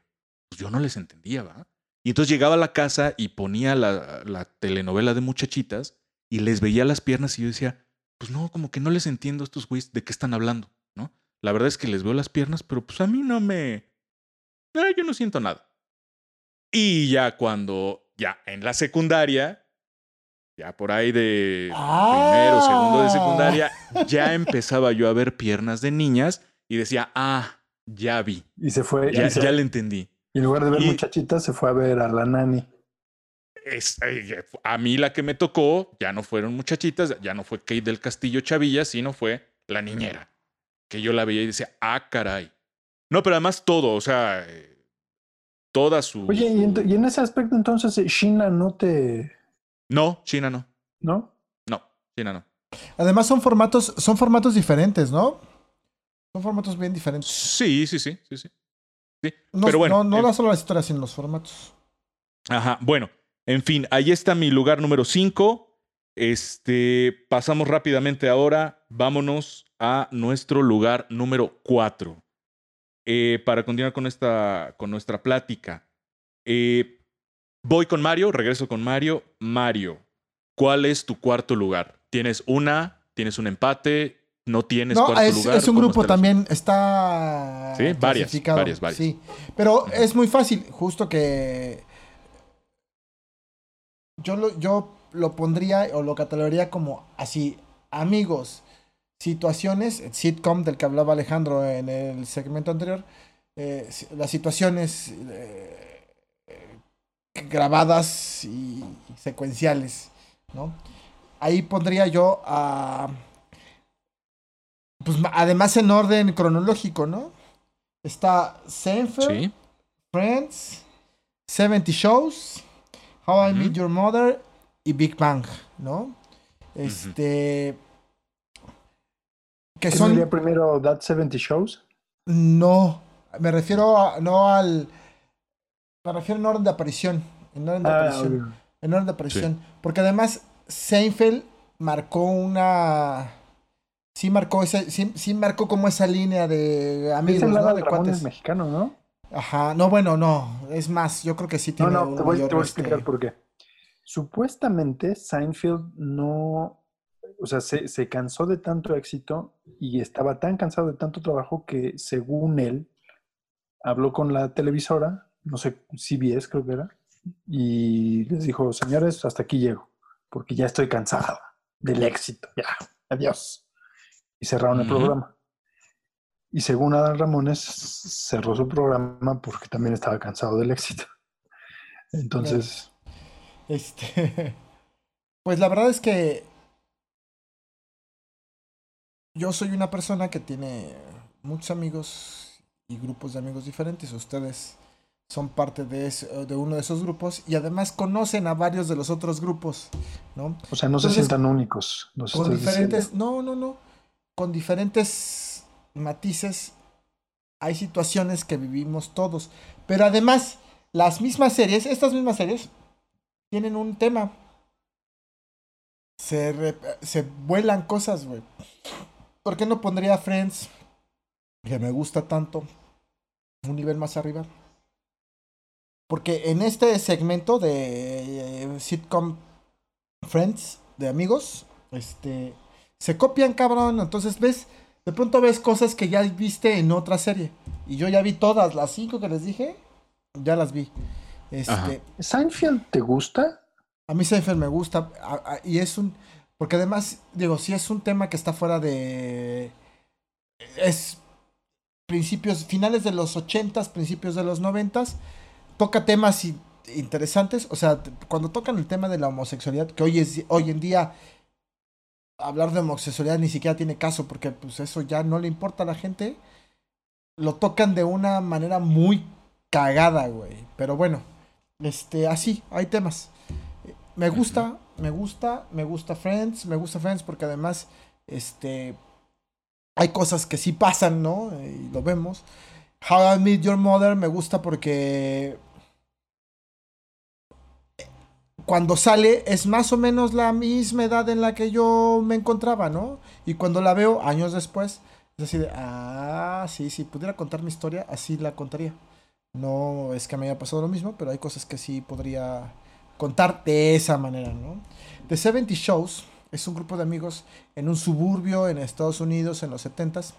pues yo no les entendía, ¿va? Y entonces llegaba a la casa y ponía la, la telenovela de muchachitas y les veía las piernas y yo decía, pues no, como que no les entiendo a estos güeyes de qué están hablando, ¿no? La verdad es que les veo las piernas, pero pues a mí no me... Ah, yo no siento nada. Y ya cuando, ya en la secundaria, ya por ahí de primero, segundo de secundaria, ya empezaba yo a ver piernas de niñas y decía, ah, ya vi, Y se fue. ya, y, se- ya le entendí. y en lugar de ver y- muchachitas, se fue a ver a la nani. Es- eh, a mí la que me tocó ya no fueron muchachitas, ya no fue Kate del Castillo Chavilla, sino fue la niñera. Que yo la veía y decía, ah, caray. No, pero además todo, o sea, eh, toda su... Oye, y en, y en ese aspecto, entonces, eh, Sheena no te. No, China no. ¿No? No, China no. Además son formatos, son formatos diferentes, ¿no? Son formatos bien diferentes. Sí, sí, sí, sí, sí. Sí, No, pero bueno. no, no eh, da solo las historias, sino los formatos. Ajá, bueno, en fin, ahí está mi lugar número 5. Este, pasamos rápidamente ahora, vámonos a nuestro lugar número 4. Para continuar con, esta, con nuestra plática. Eh, voy con Mario, regreso con Mario. Mario, ¿cuál es tu cuarto lugar? ¿Tienes una? ¿Tienes un empate? ¿No tienes No, cuarto es, lugar? es un ¿Cómo grupo está también, está Sí, varias, varias, varias. Sí, pero es muy fácil, justo que yo lo, yo lo pondría o lo catalogaría como así, amigos, situaciones, sitcom del que hablaba Alejandro en el segmento anterior, eh, las situaciones eh, grabadas y secuenciales, ¿no? ahí pondría yo a... Pues además en orden cronológico, ¿no? Está Seinfeld, Sí. Friends, 70 Shows, How I. Met Your Mother y Big Bang, ¿no? Este... Que ¿Qué son... sería primero That 70 Shows? No, me refiero a, no al... Me refiero en orden de aparición. En orden de Ah, aparición. En orden de aparición. Porque además Seinfeld marcó una... Sí marcó ese, sí, sí marcó como esa línea de amigos, es el ¿no? lado De Ramón cuates. es mexicano, ¿no? Ajá, no, bueno, no. Es más, yo creo que sí No, tiene no, un te voy, te mayor, voy a este, explicar por qué. Supuestamente Seinfeld no, o sea, se, se cansó de tanto éxito y estaba tan cansado de tanto trabajo que según él habló con la televisora, no sé, CBS creo que era, y les dijo, señores, hasta aquí llego, porque ya estoy cansado del éxito, ya, adiós. Y cerraron el programa. Y según Adán Ramones, cerró su programa porque también estaba cansado del éxito. Entonces, Este. Pues la verdad es que. Yo soy una persona que tiene muchos amigos y grupos de amigos diferentes. Ustedes son parte de, ese- de uno de esos grupos y además conocen a varios de los otros grupos, ¿no? o sea, no se sientan únicos. nos Con diciendo. diferentes. No, no, no. Con diferentes matices. Hay situaciones que vivimos todos. Pero además, las mismas series, estas mismas series, tienen un tema. Se, re- se vuelan cosas, güey. ¿Por qué no pondría Friends, que me gusta tanto, un nivel más arriba? Porque en este segmento de eh, sitcom Friends, de amigos, este, se copian, cabrón. Entonces ves, de pronto ves cosas que ya viste en otra serie. Y yo ya vi todas, las cinco que les dije, ya las vi. Este, Ajá. ¿Seinfeld te gusta? a mí Seinfeld me gusta a- a- y es un porque además digo si es un tema que está fuera de es principios finales de los 80s, principios de los 90s, toca temas interesantes, o sea, cuando tocan el tema de la homosexualidad que hoy es hoy en día hablar de homosexualidad ni siquiera tiene caso porque pues eso ya no le importa a la gente. Lo tocan de una manera muy cagada, güey. Pero bueno, este, así, hay temas. Me gusta, me gusta, me gusta Friends, me gusta Friends porque además, este, hay cosas que sí pasan, ¿no? Y lo vemos. How I Met Your Mother me gusta porque cuando sale es más o menos la misma edad en la que yo me encontraba, ¿no? Y cuando la veo años después, es así de, ah, sí, si pudiera contar mi historia, así la contaría. No es que me haya pasado lo mismo, pero hay cosas que sí podría contar de esa manera, ¿no? The 70 Shows es un grupo de amigos en un suburbio en Estados Unidos en los 70s,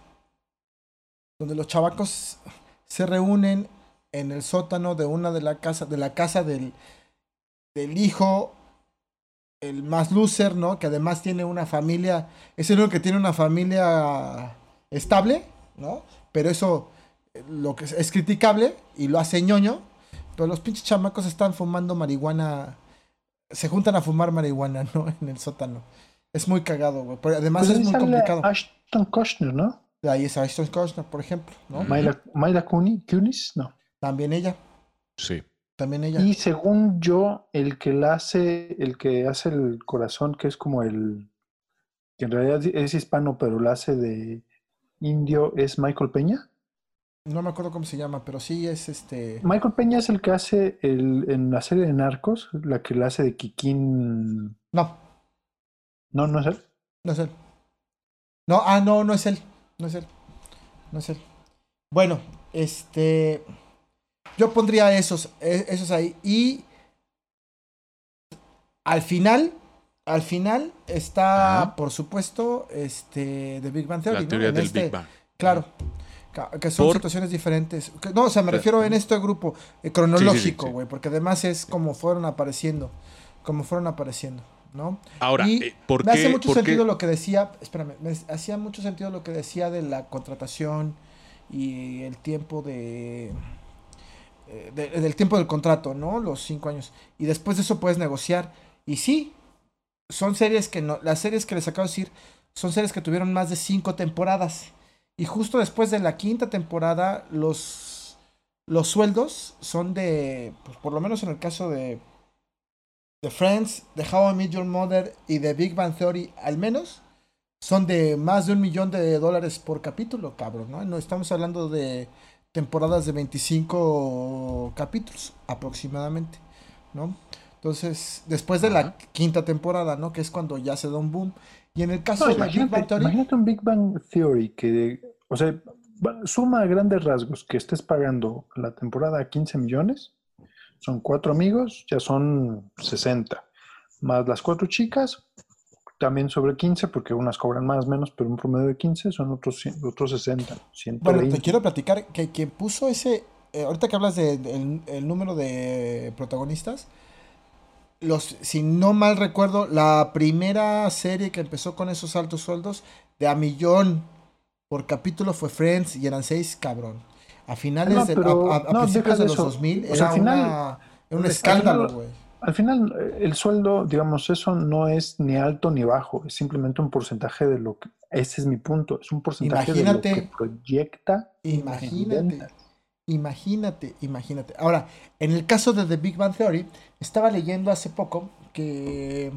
donde los chavacos se reúnen en el sótano de una de la casa, de la casa del, del hijo, el más loser, ¿no? Que además tiene una familia, es el único que tiene una familia estable, ¿no? Pero eso eh, lo que es, es criticable y lo hace ñoño, pero los pinches chamacos están fumando marihuana, se juntan a fumar marihuana, ¿no? En el sótano. Es muy cagado, güey. Pero además Pues es muy complicado. Ashton Kutcher, ¿no? De ahí es Ashton Kutcher, por ejemplo, ¿no? Mayra, Mayra Cooney, Kunis, no. También ella, Sí. también ella. Y según yo, el que la hace, el que hace el corazón, que es como el, que en realidad es hispano, pero la hace de indio, es Michael Peña. No me acuerdo cómo se llama, pero sí es este. Michael Peña es el que hace el, en la serie de Narcos, la que la hace de Kikín. No, No, no es él. no es él. No, ah, no, no es él. No es él. No es él. Bueno, este. Yo pondría esos, e- esos ahí. Y al final, al final está, Ajá. por supuesto, este, The Big Bang Theory. La teoría del este- Big Bang. Claro. Que son Por- situaciones diferentes. No, o sea, me refiero en este grupo eh, cronológico, sí. güey, porque además es como fueron apareciendo, como fueron apareciendo, ¿no? Ahora, Y eh, ¿por me qué? hace mucho qué- sentido lo que decía, espérame, me hacía mucho sentido lo que decía de la contratación y el tiempo de, eh, de- del tiempo del contrato, ¿no? Los cinco años. Y después de eso puedes negociar. Y sí, son series que no, las series que les acabo de decir, son series que tuvieron más de cinco temporadas. Y justo después de la quinta temporada, los, los sueldos son de, pues por lo menos en el caso de, de Friends, de How I Met Your Mother y de Big Bang Theory, al menos, son de más de un millón de dólares por capítulo, cabrón, ¿no? No estamos hablando de temporadas de 25 capítulos aproximadamente, ¿no? Entonces, después de la quinta temporada, ¿no? Que es cuando ya se da un boom. Y en el caso No, de Big Bang imagínate, Theory, imagínate un Big Bang Theory que, o sea, suma a grandes rasgos que estés pagando la temporada a 15 millones, son cuatro amigos, ya son 60, más las cuatro chicas, también sobre 15, porque unas cobran más, menos, pero un promedio de 15 son otros, 100 otros 60, Bueno, 120. te quiero platicar que quien puso ese, eh, ahorita que hablas del de, el- el número de protagonistas, los, si no mal recuerdo, la primera serie que empezó con esos altos sueldos de a millón por capítulo fue Friends y eran seis, cabrón. A finales No, de, pero- a, a- a no, principios de los eso. 2000 O era, sea, al final- una- era un al escándalo, güey. Al final, eh, el sueldo, digamos, eso no es ni alto ni bajo, es simplemente un porcentaje de lo que, ese es mi punto, es un porcentaje de lo que proyecta Imagínate. Imagínate, imagínate. Ahora, en el caso de The Big Bang Theory, estaba leyendo hace poco que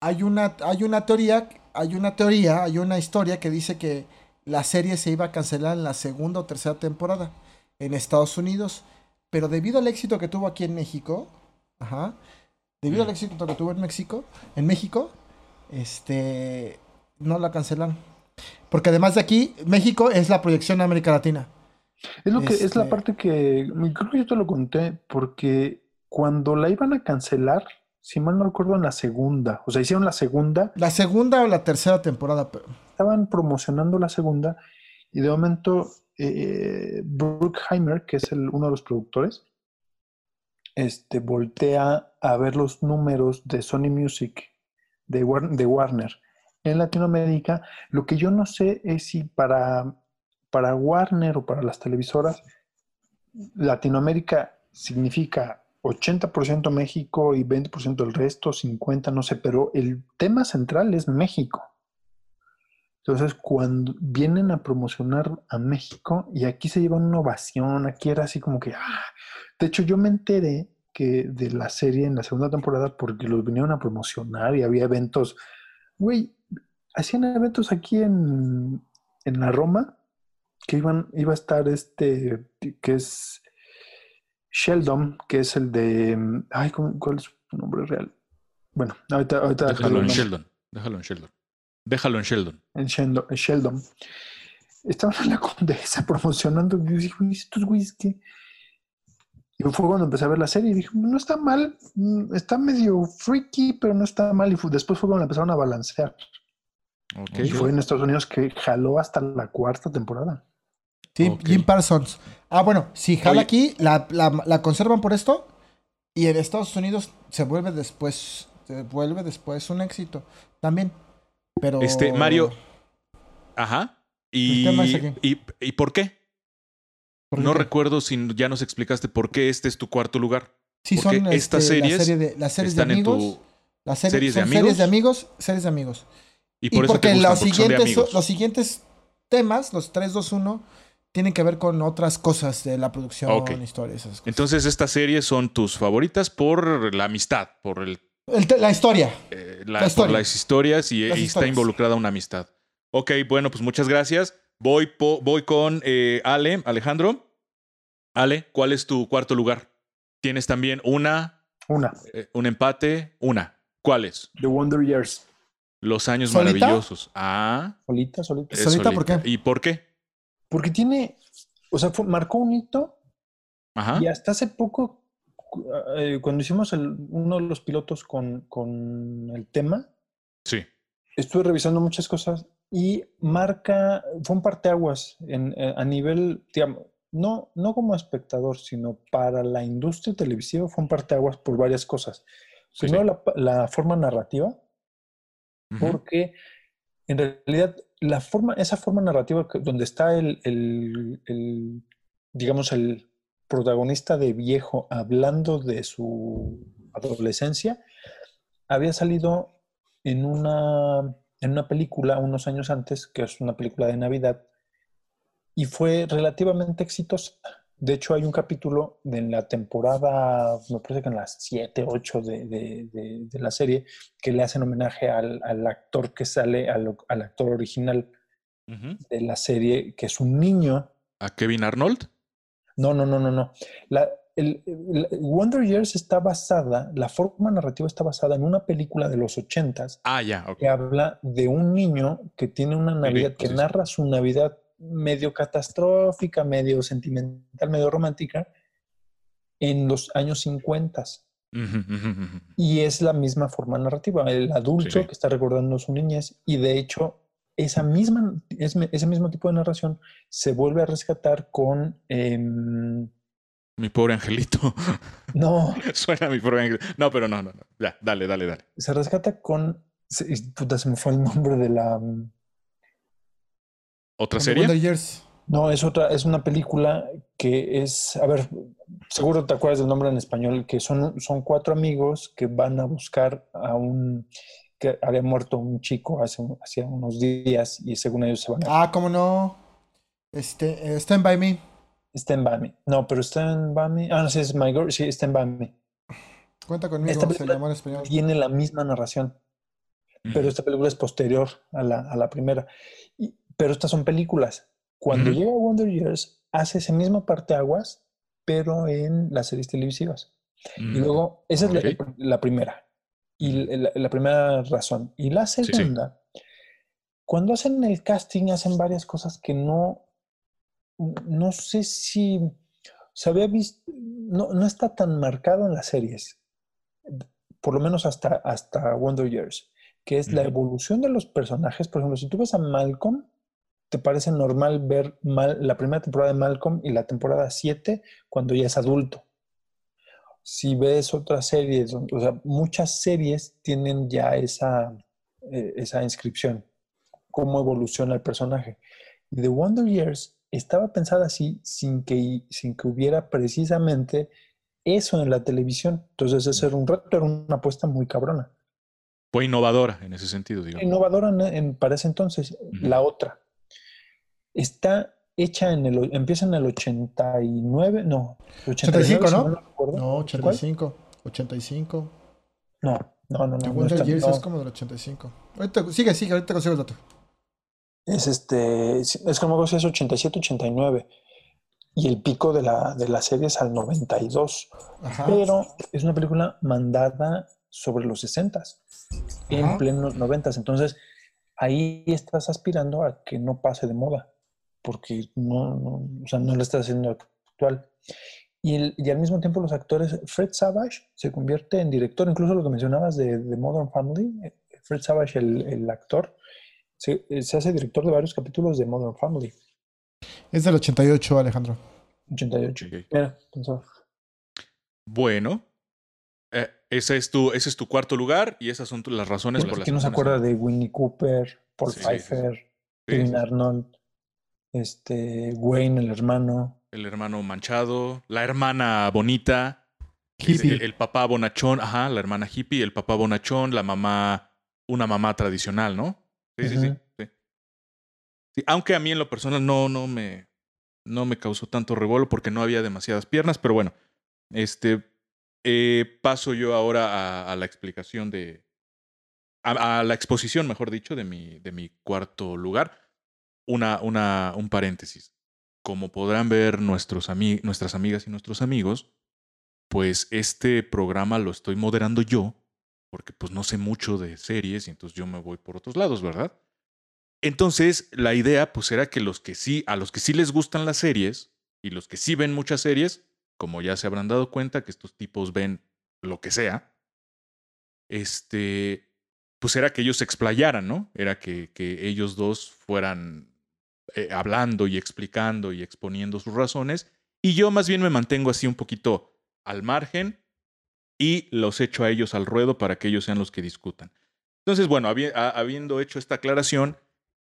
hay una, hay una teoría, hay una teoría, hay una historia que dice que la serie se iba a cancelar en la segunda o tercera temporada en Estados Unidos, pero debido al éxito que tuvo aquí en México, ajá, debido al éxito que tuvo en México, en México, este, no la cancelaron. Porque además de aquí, México es la proyección de América Latina. Es lo que es la Este- parte que creo que yo te lo conté porque cuando la iban a cancelar, si mal no recuerdo, en la segunda, o sea, hicieron la segunda, La segunda o la tercera temporada. pero- estaban promocionando la segunda y de momento eh, Bruckheimer, que es el- uno de los productores, este, voltea a ver los números de Sony Music, de, War- de Warner en Latinoamérica. Lo que yo no sé es si para, para Warner o para las televisoras, Latinoamérica significa 80% México y 20% el resto, 50, no sé, pero el tema central es México. Entonces, cuando vienen a promocionar a México y aquí se lleva una ovación, aquí era así como que, ah, de hecho yo me enteré que de la serie en la segunda temporada porque los vinieron a promocionar y había eventos, güey, hacían eventos aquí en, en la Roma que iban, iba a estar este, que es Sheldon, que es el de, mm, ay, ¿cómo- ¿cuál es su nombre real? Bueno, ahorita, ahorita Déjalo en. Sheldon. Déjalo en Sheldon. Déjalo en Sheldon. en Sheldon, en Sheldon. Estaban en la condesa promocionando. Y yo dije, "Uy, estos güeyes que. Y fue cuando empecé a ver la serie y dije, no está mal, mm, está medio freaky, pero no está mal. Y después fue cuando la empezaron a balancear. Y fue en Estados Unidos que jaló hasta la cuarta temporada. Sí. Jim Parsons. Ah, bueno, si jala Oye. aquí, la, la- la conservan por esto. Y en Estados Unidos se vuelve después. Se vuelve después un éxito. También. Pero. Este, Mario. Ajá. Y, y, ¿y por qué? ¿por No qué? recuerdo si ya nos explicaste por qué este es tu cuarto lugar. Sí, porque son estas este, series la serie de, las series de Están en amigos. tu. las series, series de son series amigos. de amigos. Series de amigos. Y Y, por eso porque te gustan, los, porque son de siguientes, amigos. los siguientes temas, los 3, 2, 1, tienen que ver con otras cosas de la producción, Ok. historias, esas cosas. Entonces, estas series son tus favoritas por la amistad, por el la historia. eh, La la- por las historias y, Las y está involucrada una amistad. Ok, bueno, pues muchas gracias. Voy, po- voy con eh, Ale, Alejandro. Ale, ¿cuál es tu cuarto lugar? Tienes también una, Una, eh, un empate, una. ¿Cuáles? The Wonder Years. Los años ¿Solita? maravillosos. Ah, Solita, solita. ¿Solita por qué? ¿Y por qué? Porque tiene, o sea, fue- marcó un hito Ajá. Y hasta hace poco, eh, cuando hicimos el- uno de los pilotos con, con el tema, Sí. estuve revisando muchas cosas y marca, fue un parteaguas en, eh, a nivel, digamos, no, no como espectador, sino para la industria televisiva fue un parteaguas por varias cosas. Sí, Primero, sí. La, pa- la forma narrativa, Porque en realidad la forma, esa forma narrativa donde está el, el- el, digamos, el protagonista de viejo hablando de su adolescencia, había salido en una, en una película unos años antes, que es una película de Navidad, y fue relativamente exitosa. De hecho, hay un capítulo de la temporada, me parece que en las 7, 8 de, de- de- de la serie, que le hacen homenaje al, al actor que sale, al, al actor original de la serie, que es un niño. ¿A Kevin Arnold? No, no, no, no, no. La, el, el- Wonder Years está basada, la forma narrativa está basada en una película de los ochentas Ah, ya, ok. que habla de un niño que tiene una Navidad, que narra su Navidad medio catastrófica, medio sentimental, medio romántica, en los años 50. Ujú, ujú, ujú. Y es la misma forma narrativa, el adulto Sí, que está recordando su niñez y de hecho esa misma, es- ese mismo tipo de narración se vuelve a rescatar con... em, Mi pobre angelito. no, Suena mi pobre angelito. No, pero no, no, no. Ya, dale, dale, dale. se rescata con... se- puta, se me fue el nombre de la... ¿Otra serie? Wonder Years. No, es otra, es una película que es, a ver, seguro te acuerdas del nombre en español, que son, son cuatro amigos que van a buscar a un, que había muerto un chico hace, hacía unos días y según ellos se van a... Ah, cómo no. Este, Stand By Me. Stand By Me. No, pero Stand By Me. Ah, no, sí, es My Girl, sí, Stand By Me. Cuenta conmigo, Esta se película llama en español. Tiene la misma narración, pero esta película es posterior a la, a la primera. Y- pero estas son películas. Cuando llega Wonder Years, hace ese mismo parteaguas, pero en las series televisivas. Y Mm. luego, esa es la- primera. Y la, la primera razón. Y la sí. segunda, cuando hacen el casting, hacen varias cosas que no, no sé si se había visto, no, no está tan marcado en las series, por lo menos hasta, hasta Wonder Years, que es la evolución de los personajes. Por ejemplo, si tú ves a Malcolm, te parece normal ver mal, la primera temporada de Malcolm y la temporada 7 cuando ya es adulto. Si ves otras series, o sea, muchas series tienen ya esa, eh, esa inscripción, cómo evoluciona el personaje. Y The Wonder Years estaba pensada así sin que, sin que hubiera precisamente eso en la televisión. Entonces ese era un reto, era una apuesta muy cabrona. Fue innovadora en ese sentido, digamos. Innovadora en, en- para ese entonces. Ujú. La otra está hecha en el, empieza en el 89, no, 85, si ¿no? mal recuerdo. No, ¿Cuál? 85. 85. No, no, no, no. no Wonder Years no. es como del 85. Ahorita, sigue, sigue, ahorita consigo el dato. Es este, es como si es 87, 89. Y el pico de la, de la serie es al 92. Ajá. Pero es una película mandada sobre los 60 en plenos 90 Entonces, ahí estás aspirando a que no pase de moda, porque no, no, o sea, no lo estás haciendo actual. Y, el- y al mismo tiempo los actores, Fred Savage se convierte en director, incluso lo que mencionabas de, de Modern Family, eh, Fred Savage, el, el actor, se, eh, se hace director de varios capítulos de Modern Family, Es del 88, Alejandro. 88. Ok. Mira, pensaba. Bueno, eh, ese, es tu, ese es tu cuarto lugar y esas son tu- las razones por las ¿Quién no se acuerda de Winnie Cooper, Paul Sí. Pfeiffer, Sí, Kevin sí, sí. Arnold, este, Wayne, el hermano? El hermano manchado, la hermana bonita, Hippie. el, el papá bonachón, ajá, la hermana hippie, el papá bonachón, la mamá, una mamá tradicional, ¿no? Sí, sí, sí, sí. Sí, Aunque a mí en lo personal no, no me, no me causó tanto revuelo porque no había demasiadas piernas, pero bueno, este, eh, paso yo ahora a, a la explicación de, a, a la exposición, mejor dicho, de mi, de mi cuarto lugar. Una, una, un paréntesis. Como podrán ver nuestros ami- nuestras amigas y nuestros amigos, pues este programa lo estoy moderando yo, porque pues no sé mucho de series y entonces yo me voy por otros lados, ¿verdad? Entonces, la idea pues era que los que sí, a los que sí les gustan las series y los que sí ven muchas series, como ya se habrán dado cuenta que estos tipos ven lo que sea, este, pues era que ellos se explayaran, ¿no? Era que, que ellos dos fueran eh, hablando y explicando y exponiendo sus razones, y yo más bien me mantengo así un poquito al margen y los echo a ellos al ruedo para que ellos sean los que discutan. Entonces, bueno, habiendo hecho esta aclaración,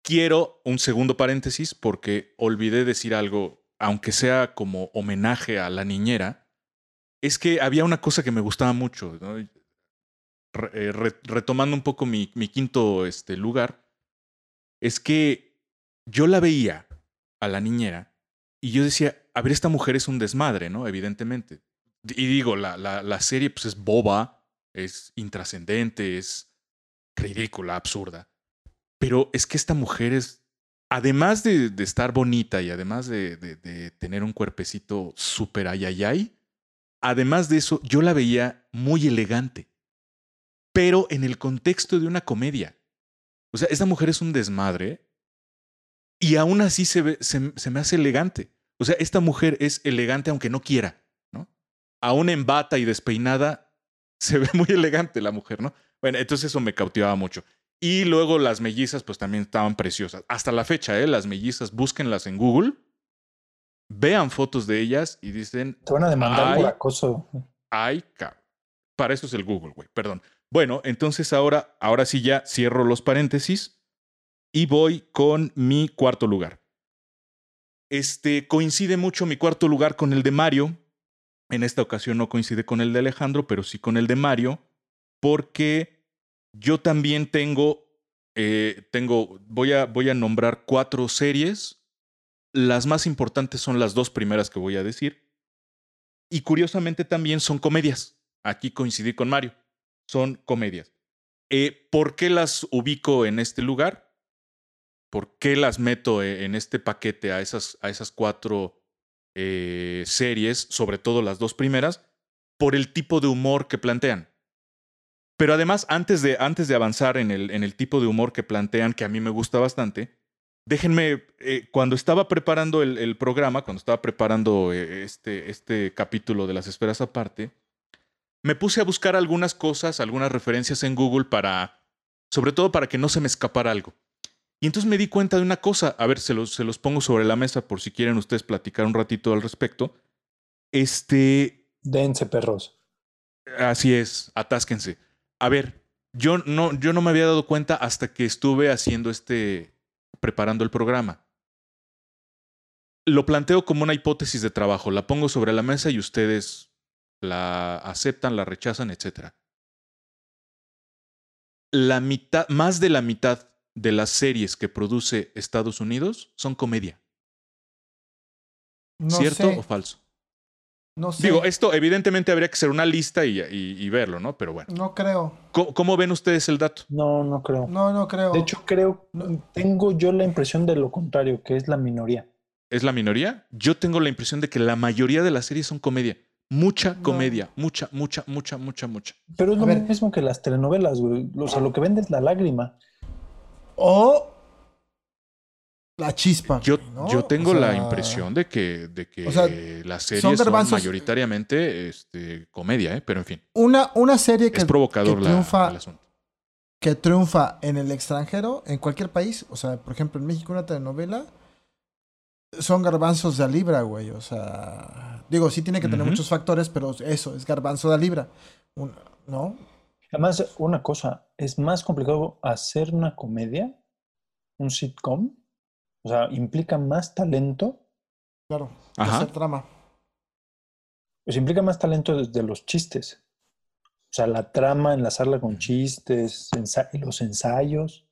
quiero un segundo paréntesis porque olvidé decir algo, aunque sea como homenaje a la niñera, es que había una cosa que me gustaba mucho. eh, re- retomando un poco mi, mi quinto este, lugar, es que yo la veía a la niñera y yo decía, a ver, esta mujer es un desmadre, ¿no? Evidentemente. Y digo, la, la, la serie pues, es boba, es intrascendente, es ridícula, absurda. Pero es que esta mujer es, además de, de estar bonita y además de, de- de tener un cuerpecito súper ayayay, además de eso, yo la veía muy elegante, pero en el contexto de una comedia. O sea, esta mujer es un desmadre y aún así se, ve- se, se me hace elegante. O sea, esta mujer es elegante aunque no quiera, ¿no? Aún en bata y despeinada, se ve muy elegante la mujer, ¿no? Bueno, entonces eso me cautivaba mucho. Y luego las mellizas, pues también estaban preciosas. Hasta la fecha, ¿eh? Las mellizas, búsquenlas en Google, vean fotos de ellas y dicen, Te van a demandar Ay. por acoso. ay, ca- Para eso es el Google, güey, perdón. Bueno, entonces ahora, ahora sí ya cierro los paréntesis y voy con mi cuarto lugar. Este coincide mucho mi cuarto lugar con el de Mario. En esta ocasión no coincide con el de Alejandro, pero sí con el de Mario, porque yo también tengo, eh, tengo, voy a, voy a nombrar cuatro series. Las más importantes son las dos primeras que voy a decir. Y curiosamente también son comedias. Aquí coincidí con Mario. Son comedias. Eh, ¿Por qué las ubico en este lugar? ¿Por qué las meto eh, en este paquete a esas, a esas cuatro eh, series, sobre todo las dos primeras? Por el tipo de humor que plantean. Pero además, antes de, antes de avanzar en el, en el tipo de humor que plantean, que a mí me gusta bastante, déjenme, eh, cuando estaba preparando el, el programa, cuando estaba preparando este, este capítulo de las esferas aparte, me puse a buscar algunas cosas, algunas referencias en Google para, sobre todo para que no se me escapara algo. Y entonces me di cuenta de una cosa, a ver, se los, se los pongo sobre la mesa por si quieren ustedes platicar un ratito al respecto. Este, Dense, perros. Así es, atásquense. A ver, yo no, yo no me había dado cuenta hasta que estuve haciendo este, preparando el programa. Lo planteo como una hipótesis de trabajo, la pongo sobre la mesa y ustedes la aceptan, la rechazan, etc. La mitad, más de la mitad de las series que produce Estados Unidos son comedia. No ¿Cierto sé, o falso? no sé. Digo, esto evidentemente habría que hacer una lista y, y- y verlo, ¿no? Pero bueno. No creo. ¿Cómo, cómo ven ustedes el dato? No, no creo. No, no creo. De hecho, creo, tengo yo la impresión de lo contrario, que es la minoría. ¿Es la minoría? Yo tengo la impresión de que la mayoría de las series son comedia. Mucha No. comedia. Mucha, mucha, mucha, mucha, mucha. Pero es lo ver. mismo que las telenovelas, güey. O sea, lo que vende es la lágrima. O la chispa. Yo, yo tengo O la impresión de que, de que o sea, las series son, mayoritariamente este, comedia, ¿eh? pero en fin. Una, una serie que, es provocador que la- triunfa, el asunto. que triunfa en el extranjero, en cualquier país, o sea, por ejemplo, en México una telenovela, son garbanzos de a libra, güey. O sea, digo, sí tiene que tener muchos factores, pero eso, es garbanzo de a libra. ¿No? Además, una cosa, es más complicado hacer una comedia, un sitcom. O sea, implica más talento. Claro. Ajá. Hacer trama. Pues implica más talento desde los chistes. O sea, la trama, enlazarla con chistes, ensa- los ensayos,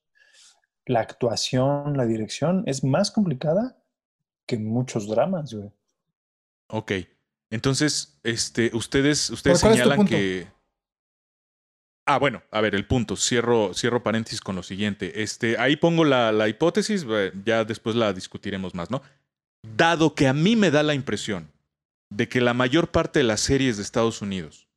la actuación, la dirección, es más complicada que muchos dramas, güey. Ok. Entonces, este, ustedes, ustedes ¿cuál es tu señalan punto? que. Ah, bueno, a ver, el punto. Cierro, cierro paréntesis con lo siguiente. Este, ahí pongo la, la hipótesis, eh, ya después la discutiremos más, ¿no? Dado que a mí me da la impresión de que la mayor parte de las series de Estados Unidos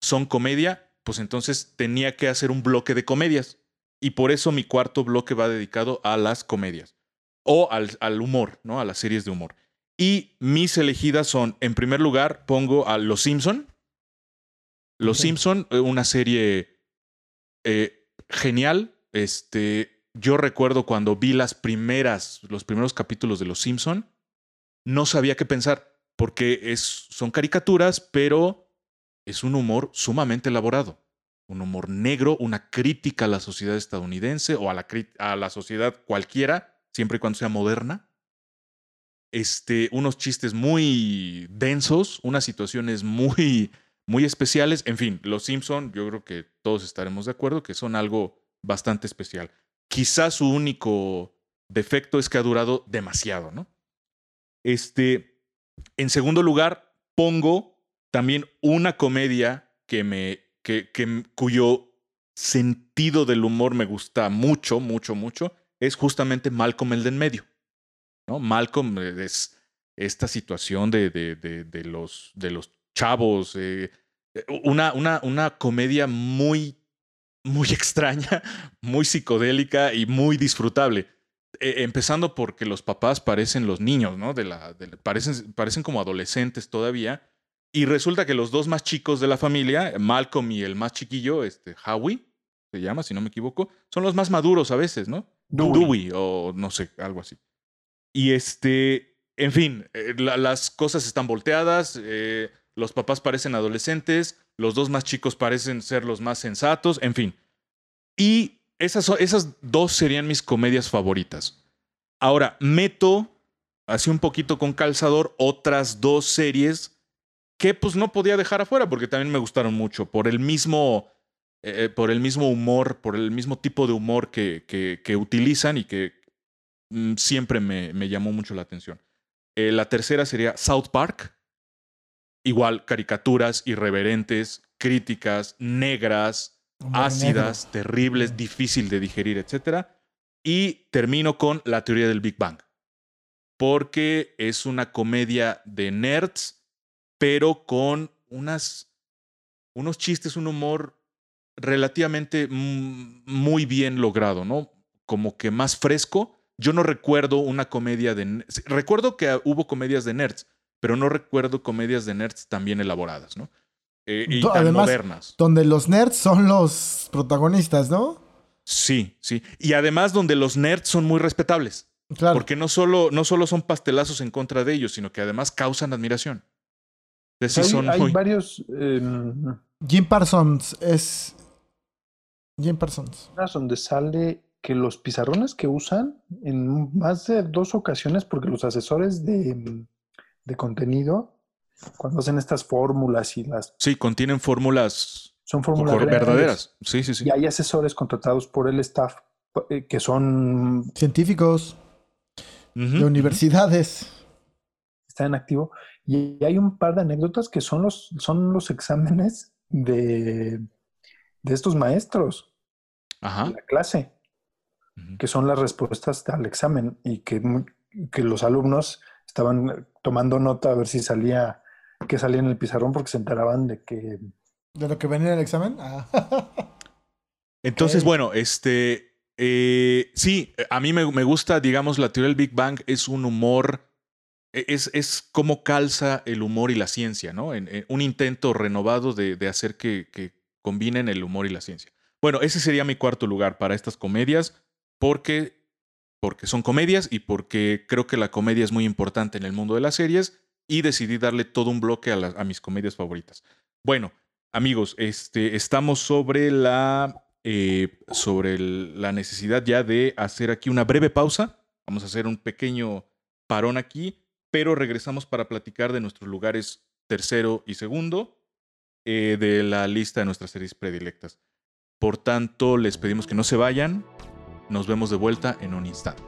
son comedia, pues entonces tenía que hacer un bloque de comedias. Y por eso mi cuarto bloque va dedicado a las comedias. O al, al humor, ¿no? A las series de humor. Y mis elegidas son, en primer lugar, pongo a Los Simpson. Los. Simpson, eh, una serie eh, genial. Este, yo recuerdo cuando vi las primeras, los primeros capítulos de Los Simpson, no sabía qué pensar, porque es, son caricaturas, pero es un humor sumamente elaborado. Un humor negro, una crítica a la sociedad estadounidense o a la, a la sociedad cualquiera, siempre y cuando sea moderna este, unos chistes muy densos, unas situaciones muy, muy especiales. En fin, Los Simpson, yo creo que todos estaremos de acuerdo que son algo bastante especial. Quizás su único defecto es que ha durado demasiado, ¿no? Este, en segundo lugar, pongo también una comedia que me, que, que, cuyo sentido del humor me gusta mucho, mucho, mucho, es justamente Malcolm el de en medio. ¿no? Malcolm es esta situación de, de, de, de los, de los chavos, eh, una, una, una comedia muy, muy extraña, muy psicodélica y muy disfrutable. Eh, empezando porque los papás parecen los niños, ¿no? De la, de, parecen, parecen como adolescentes todavía. Y resulta que los dos más chicos de la familia, Malcolm y el más chiquillo, este, Howie, se llama, si no me equivoco, son los más maduros a veces, ¿no? Dewey. Dewey o no sé, algo así. Y este, en fin, eh, la, las cosas están volteadas, eh, los papás parecen adolescentes, los dos más chicos parecen ser los más sensatos, en fin. Y esas, esas dos serían mis comedias favoritas. Ahora, meto, así un poquito con calzador, otras dos series que pues no podía dejar afuera porque también me gustaron mucho por el mismo, eh, por el mismo humor, por el mismo tipo de humor que, que, que utilizan y que mm, siempre me, me, llamó mucho la atención. Eh, la tercera sería South Park. Igual, caricaturas irreverentes, críticas, negras, ácidas, terribles, difícil de digerir, etc. Y termino con la teoría del Big Bang. Porque es una comedia de nerds, pero con unas, unos chistes, un humor relativamente muy bien logrado, ¿no? Como que más fresco. Yo no recuerdo una comedia de... Recuerdo que hubo comedias de nerds, pero no recuerdo comedias de nerds tan bien elaboradas, ¿no? Eh, y tan Además, modernas. donde los nerds son los protagonistas, ¿no? Sí, sí. Y además donde los nerds son muy respetables. Claro. Porque no solo, no solo son pastelazos en contra de ellos, sino que además causan admiración. Sí, hay, son hay muy... varios. Eh, Jim Parsons es. Jim Parsons. donde sale que los pizarrones que usan en más de dos ocasiones, porque los asesores de, de contenido, cuando hacen estas fórmulas y las. Sí, contienen fórmulas. Son fórmulas verdaderas. Sí, sí, sí. Y hay asesores contratados por el staff eh, que son. Científicos. Uh -huh. De universidades. Están en activo. Y hay un par de anécdotas que son los, son los exámenes de, de estos maestros Ajá. de la clase, uh -huh. que son las respuestas al examen y que, que los alumnos estaban tomando nota a ver si salía, que salía en el pizarrón porque se enteraban de que... ¿De lo que venía en el examen? Ah. Entonces, okay. bueno, este... Eh, sí, a mí me, me gusta, digamos, la teoría del Big Bang es un humor es, es cómo calza el humor y la ciencia, ¿no? En, en un intento renovado de, de hacer que, que, combinen el humor y la ciencia. Bueno, ese sería mi cuarto lugar para estas comedias, porque, porque son comedias y porque creo que la comedia es muy importante en el mundo de las series y decidí darle todo un bloque a, mis comedias favoritas. Bueno, amigos, este, estamos sobre la, eh, sobre la necesidad ya de hacer aquí una breve pausa. Vamos a hacer un pequeño parón aquí pero regresamos para platicar de nuestros lugares tercero y segundo eh, de la lista de nuestras series predilectas. Por tanto, les pedimos que no se vayan. Nos vemos de vuelta en un instante.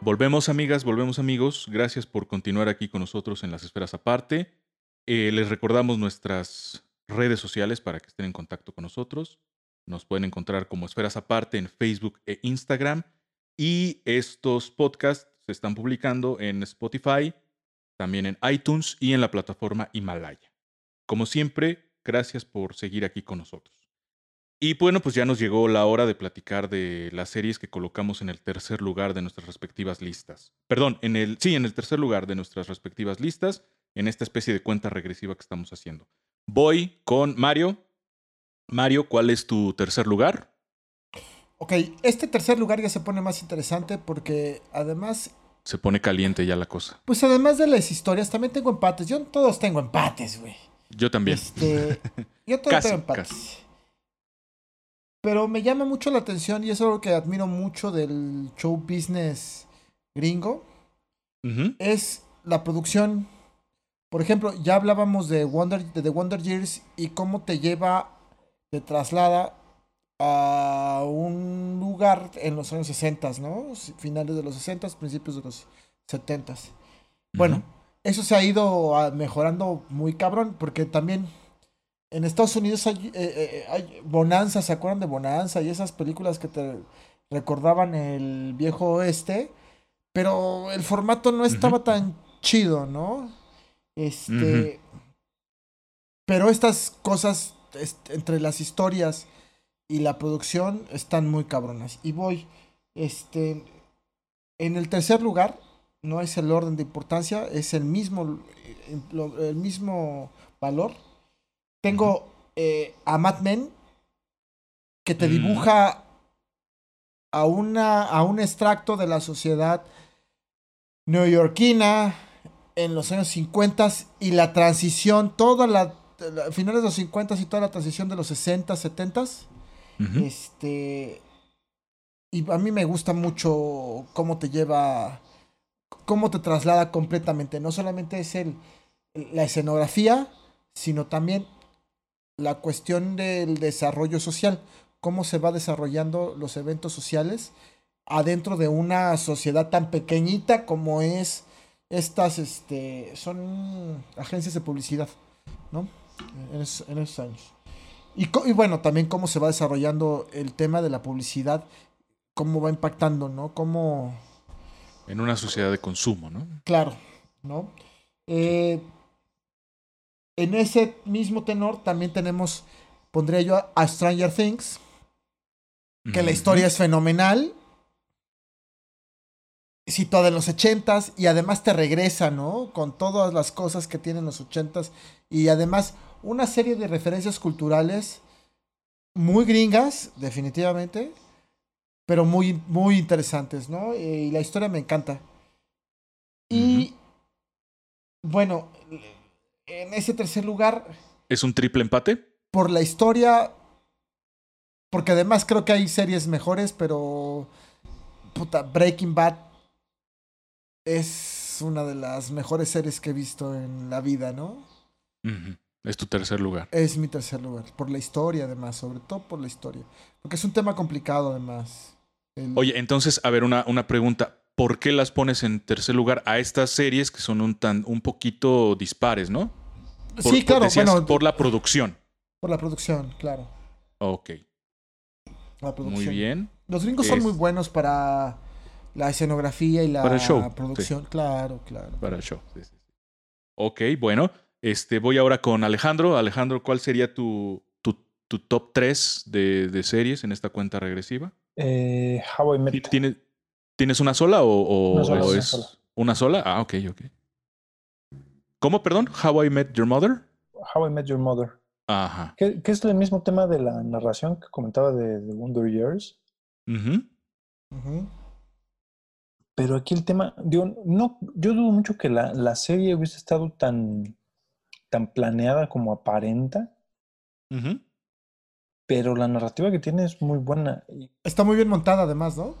Volvemos amigas, volvemos amigos. Gracias por continuar aquí con nosotros en las esferas aparte. Eh, les recordamos nuestras redes sociales para que estén en contacto con nosotros. Nos pueden encontrar como esferas aparte en Facebook e Instagram. Y estos podcasts se están publicando en Spotify, también en iTunes y en la plataforma Himalaya. Como siempre, gracias por seguir aquí con nosotros. Y bueno, pues ya nos llegó la hora de platicar de las series que colocamos en el tercer lugar de nuestras respectivas listas. Perdón, en el, sí, en el tercer lugar de nuestras respectivas listas, en esta especie de cuenta regresiva que estamos haciendo. Voy con Mario. Mario, ¿cuál es tu tercer lugar? Ok, este tercer lugar ya se pone más interesante porque además... Se pone caliente ya la cosa. Pues además de las historias, también tengo empates. Yo todos tengo empates, güey. Yo también. Este, yo todos casi, tengo empates. Casi. Pero me llama mucho la atención y es algo que admiro mucho del show business gringo. Es la producción. Por ejemplo, ya hablábamos de Wonder, de The Wonder Years y cómo te lleva, te traslada a un lugar en los años 60, ¿no? Finales de los 60, principios de los 70. Bueno, eso se ha ido ah, mejorando muy cabrón, porque también en Estados Unidos hay, eh, eh, hay Bonanza, ¿se acuerdan de Bonanza? Y esas películas que te recordaban el viejo oeste, pero el formato no estaba tan chido, ¿no? Este, pero estas cosas entre las historias y la producción están muy cabronas. Y voy, este, en el tercer lugar, no es el orden de importancia, es el mismo, eh, el mismo valor. Tengo eh, a Mad Men, que te Mm. dibuja a, una, a un extracto de la sociedad neoyorquina en los años 50 y la transición, toda la- finales de los 50 y toda la transición de los 60, 70 Ujú. este. Y a mí me gusta mucho cómo te lleva. Cómo te traslada completamente. No solamente es el, la escenografía, sino también la cuestión del desarrollo social. Cómo se va desarrollando los eventos sociales adentro de una sociedad tan pequeñita como es estas, este, son agencias de publicidad, ¿no? En, es- en esos años. Y, y bueno, también cómo se va desarrollando el tema de la publicidad, cómo va impactando, ¿no? Cómo, En una sociedad de consumo, ¿no? claro, ¿no? Eh, en ese mismo tenor también tenemos, pondría yo a, Stranger Things, que la historia es fenomenal, situada en los ochentas y además te regresa, ¿no? Con todas las cosas que tienen los ochentas y además una serie de referencias culturales muy gringas, definitivamente, pero muy, muy interesantes, ¿no? Eh, Y la historia me encanta. Y bueno, en ese tercer lugar, ¿Es un triple empate? por la historia, porque además creo que hay series mejores, pero puta, Breaking Bad es una de las mejores series que he visto en la vida, ¿no? Es tu tercer lugar. Es mi tercer lugar, por la historia además, sobre todo por la historia, porque es un tema complicado además. El- Oye, entonces, a ver, una, una pregunta. ¿Por qué las pones en tercer lugar a estas series que son un, tan, un poquito dispares, no? Por- sí, por- claro, decías, bueno, por la producción. por la producción, claro. Ok, La producción. muy bien. Los gringos son muy buenos para la escenografía y la Para el show, producción, claro, claro. Para el show. sí, sí, sí. Ok, bueno. Este, voy ahora con Alejandro. Alejandro, ¿cuál sería tu, tu, tu top 3 de, de series en esta cuenta regresiva? Eh, How I Met. ¿Ti- ¿Tienes, ¿Tienes una sola o, o- Una sola, o una es sola. una sola? Ah, ok, ok. ¿Cómo, perdón? How I Met Your Mother. How I Met Your Mother. Ajá. Que, que es el mismo tema de la narración que comentaba de, de Wonder Years. Ujú. Ujú. Pero aquí el tema, digo, no, yo dudo mucho que la, la serie hubiese estado tan, tan planeada como aparenta, pero la narrativa que tiene es muy buena. Está muy bien montada además, ¿no?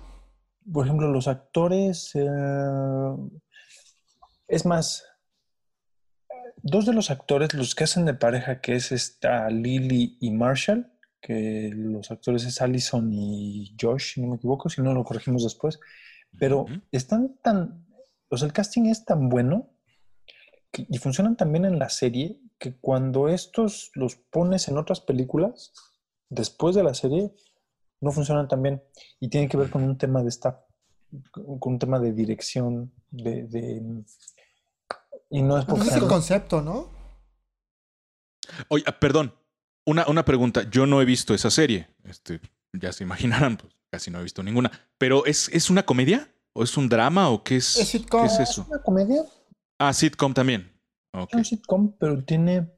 por ejemplo, los actores, eh, es más, dos de los actores, los que hacen de pareja, que es esta Lily y Marshall, que los actores es Allison y Josh, si no me equivoco, si no lo corregimos después, pero están tan, o sea, el casting es tan bueno que- y funcionan tan bien en la serie que cuando estos los pones en otras películas, después de la serie, no funcionan tan bien. Y tiene que ver con un tema de staff, con un tema de dirección, de... de- y no es porque... es el concepto, ¿no? Oye, perdón. Una, una pregunta. Yo no he visto esa serie. Este, ya se imaginarán, pues casi no he visto ninguna. Pero ¿es, es una comedia? ¿O es un drama? ¿O qué es, Es sitcom. ¿qué es Es eso? una comedia, Ah, sitcom también. Ok. Es un sitcom, pero tiene.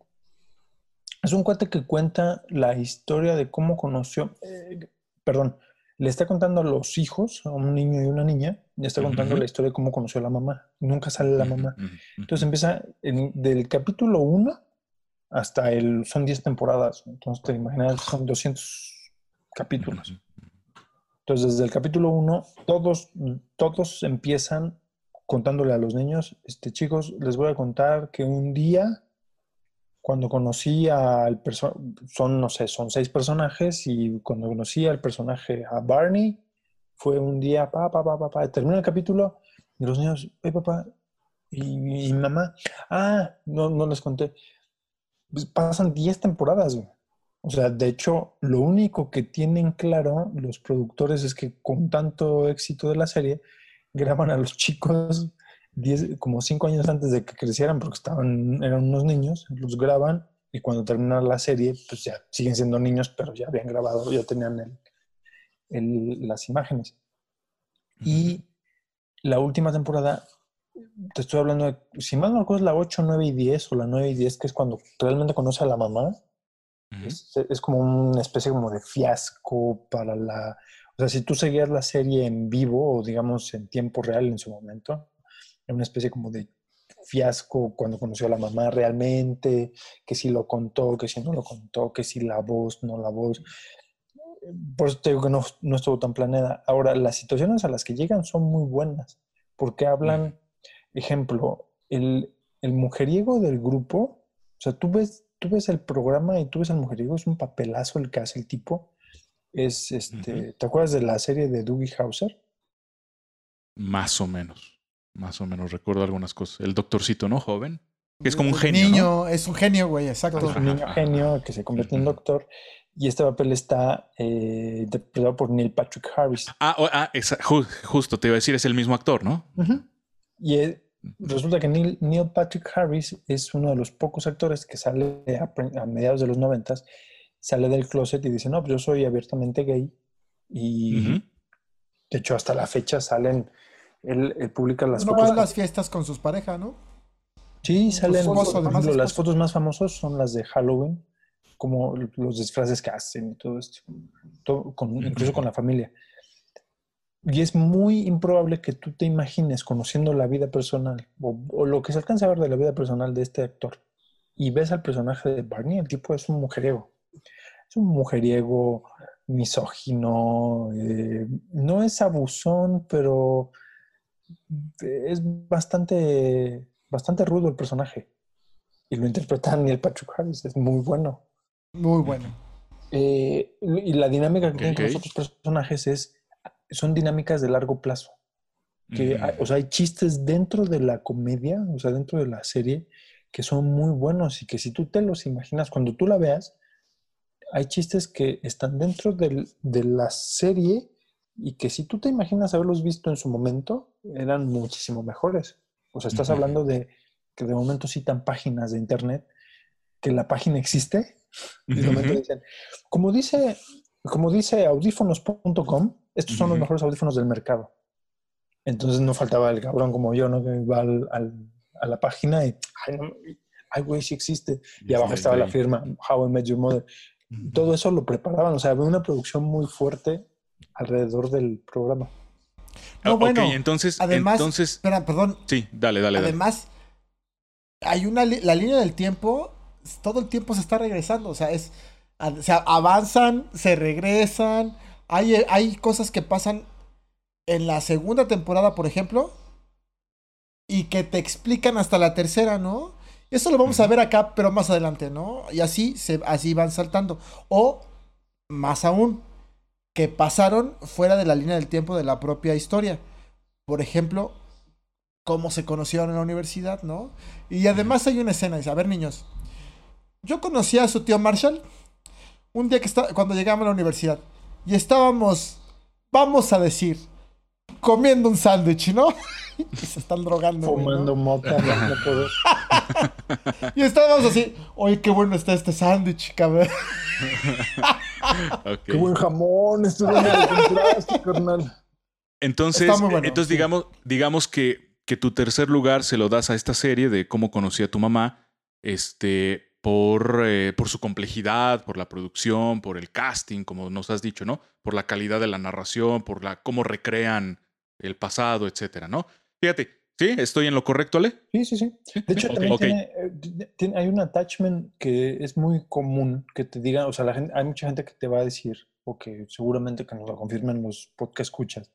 Es un cuate que cuenta la historia de cómo conoció. eh, perdón, le está contando a los hijos, a un niño y una niña, le está contando la historia de cómo conoció a la mamá. Nunca sale la mamá. Entonces empieza en- del capítulo 1 hasta el. Son 10 temporadas. Entonces te imaginas, son capítulos. Entonces, desde el capítulo 1, todos, todos empiezan contándole a los niños, este, chicos, les voy a contar que un día, cuando conocí al personaje, son, no sé, son seis personajes, y cuando conocí al personaje, a Barney, fue un día, pa, pa, pa, pa, pa, termina el capítulo, y los niños, hey papá, y, mamá, ah, no, no les conté. Pues pasan 10 temporadas, güey. O sea, de hecho, lo único que tienen claro los productores es que con tanto éxito de la serie, graban a los chicos 10, como 5 años antes de que crecieran, porque estaban, eran unos niños, los graban y cuando termina la serie, pues ya siguen siendo niños, pero ya habían grabado, ya tenían el, el- las imágenes. Y la última temporada, te estoy hablando de, si mal no recuerdo, es la 8, 9 y 10, o la 9 y 10, que es cuando realmente conoce a la mamá. Es, es como una especie como de fiasco para la... O sea, si tú seguías la serie en vivo o digamos en tiempo real en su momento, era una especie como de fiasco cuando conoció a la mamá realmente, que si lo contó, que si no lo contó, que si la voz, no la voz. Por eso te digo que no, no estuvo tan planeada. Ahora, las situaciones a las que llegan son muy buenas, porque hablan, ejemplo, el, el mujeriego del grupo, o sea, tú ves, tú ves el programa y tú ves el mujeriego, es un papelazo el que hace el tipo. Es este, ¿te acuerdas de la serie de Dougie Hauser? Más o menos. Más o menos. Recuerdo algunas cosas. El doctorcito, ¿no? Joven. Que es como un genio. Niño, ¿no? es un genio, güey, exacto. Es un niño genio que se convierte en doctor. Y este papel está eh, interpretado por Neil Patrick Harris. Ah, oh, ah, esa- ju- justo te iba a decir, es el mismo actor, ¿no? Y eh, resulta que Neil, Neil Patrick Harris es uno de los pocos actores que sale a, mediados de los noventas, sale del closet y dice, no, pues yo soy abiertamente gay. Y de hecho hasta la fecha salen, él, él publica las No fotos. las fiestas con sus parejas, ¿no? Sí, salen, por ejemplo, las fotos más famosas son las de Halloween, como los disfraces que hacen y todo esto, todo con- incluso con la familia. Y es muy improbable que tú te imagines conociendo la vida personal o, o lo que se alcanza a ver de la vida personal de este actor y ves al personaje de Barney, el tipo es un mujeriego. Es un mujeriego misógino, eh, no es abusón, pero es bastante, bastante rudo el personaje. Y lo interpreta Neil Patrick Harris, es muy bueno. Muy bueno. Eh, y la dinámica que tienen con los otros personajes es, son dinámicas de largo plazo. Que Ujú. hay- o sea, hay chistes dentro de la comedia, o sea, dentro de la serie, que son muy buenos y que si tú te los imaginas, cuando tú la veas, hay chistes que están dentro del- de la serie y que si tú te imaginas haberlos visto en su momento, eran muchísimo mejores. O sea, estás hablando de que de momento citan páginas de internet, que la página existe, y de momento Ujú. dicen, como dice, como dice audífonos.com, estos son los mejores audífonos del mercado. Entonces no faltaba el cabrón como yo, ¿no? Que va al- al- a la página y, ay, no, ay, güey, sí existe. Y abajo Sí, estaba la firma, How I Met Your Mother. Todo eso lo preparaban, o sea, había una producción muy fuerte alrededor del programa. No, Ah, ok, bueno, entonces, Además, entonces, espera, perdón. sí, dale, dale, dale. Además, hay una la línea del tiempo, todo el tiempo se está regresando, o sea, es o sea, avanzan, se regresan, hay, hay cosas que pasan en la segunda temporada, por ejemplo, y que te explican hasta la tercera, ¿no? Eso lo vamos a ver acá, pero más adelante, ¿no? Y así, se, así van saltando. O, más aún, que pasaron fuera de la línea del tiempo de la propia historia. Por ejemplo, cómo se conocieron en la universidad, ¿no? Y además hay una escena, dice, a ver niños, yo conocí a su tío Marshall un día que está, cuando llegamos a la universidad y estábamos, vamos a decir, comiendo un sándwich, ¿no? y se están drogando. güey, ¿no? Fumando mota, no. Y estábamos así, oye, qué bueno está este sándwich, cabrón. Qué buen jamón, esto compraste, carnal. Entonces, bueno, entonces sí. digamos, digamos que, que tu tercer lugar se lo das a esta serie de cómo conocí a tu mamá, este, por, eh, por su complejidad, por la producción, por el casting, como nos has dicho, ¿no? Por la calidad de la narración, por la cómo recrean el pasado, etcétera, ¿no? Fíjate, ¿sí? ¿Estoy en lo correcto, Ale? Sí, sí, sí. De hecho, Ok, también ok. tiene, eh, tiene- hay un attachment que es muy común que te diga, o sea, la gente, hay mucha gente que te va a decir o que seguramente que nos lo confirmen los podcast escuchas,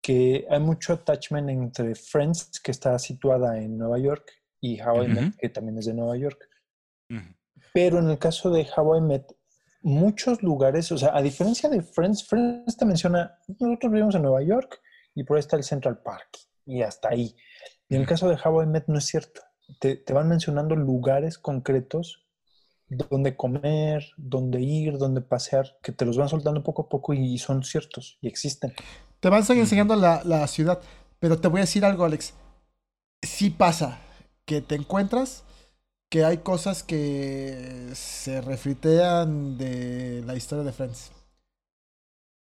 que hay mucho attachment entre Friends, que está situada en Nueva York, y How I Met, que también es de Nueva York. Pero en el caso de How I Met, muchos lugares, o sea, a diferencia de Friends, Friends te menciona, nosotros vivimos en Nueva York y por ahí está el Central Park y hasta ahí. Y en el caso de How I Met no es cierto. Te, te van mencionando lugares concretos donde comer, donde ir, donde pasear, que te los van soltando poco a poco y son ciertos y existen. Te van enseñando la, la ciudad. Pero te voy a decir algo, Alex. Sí pasa que te encuentras que hay cosas que se refritean de la historia de Friends.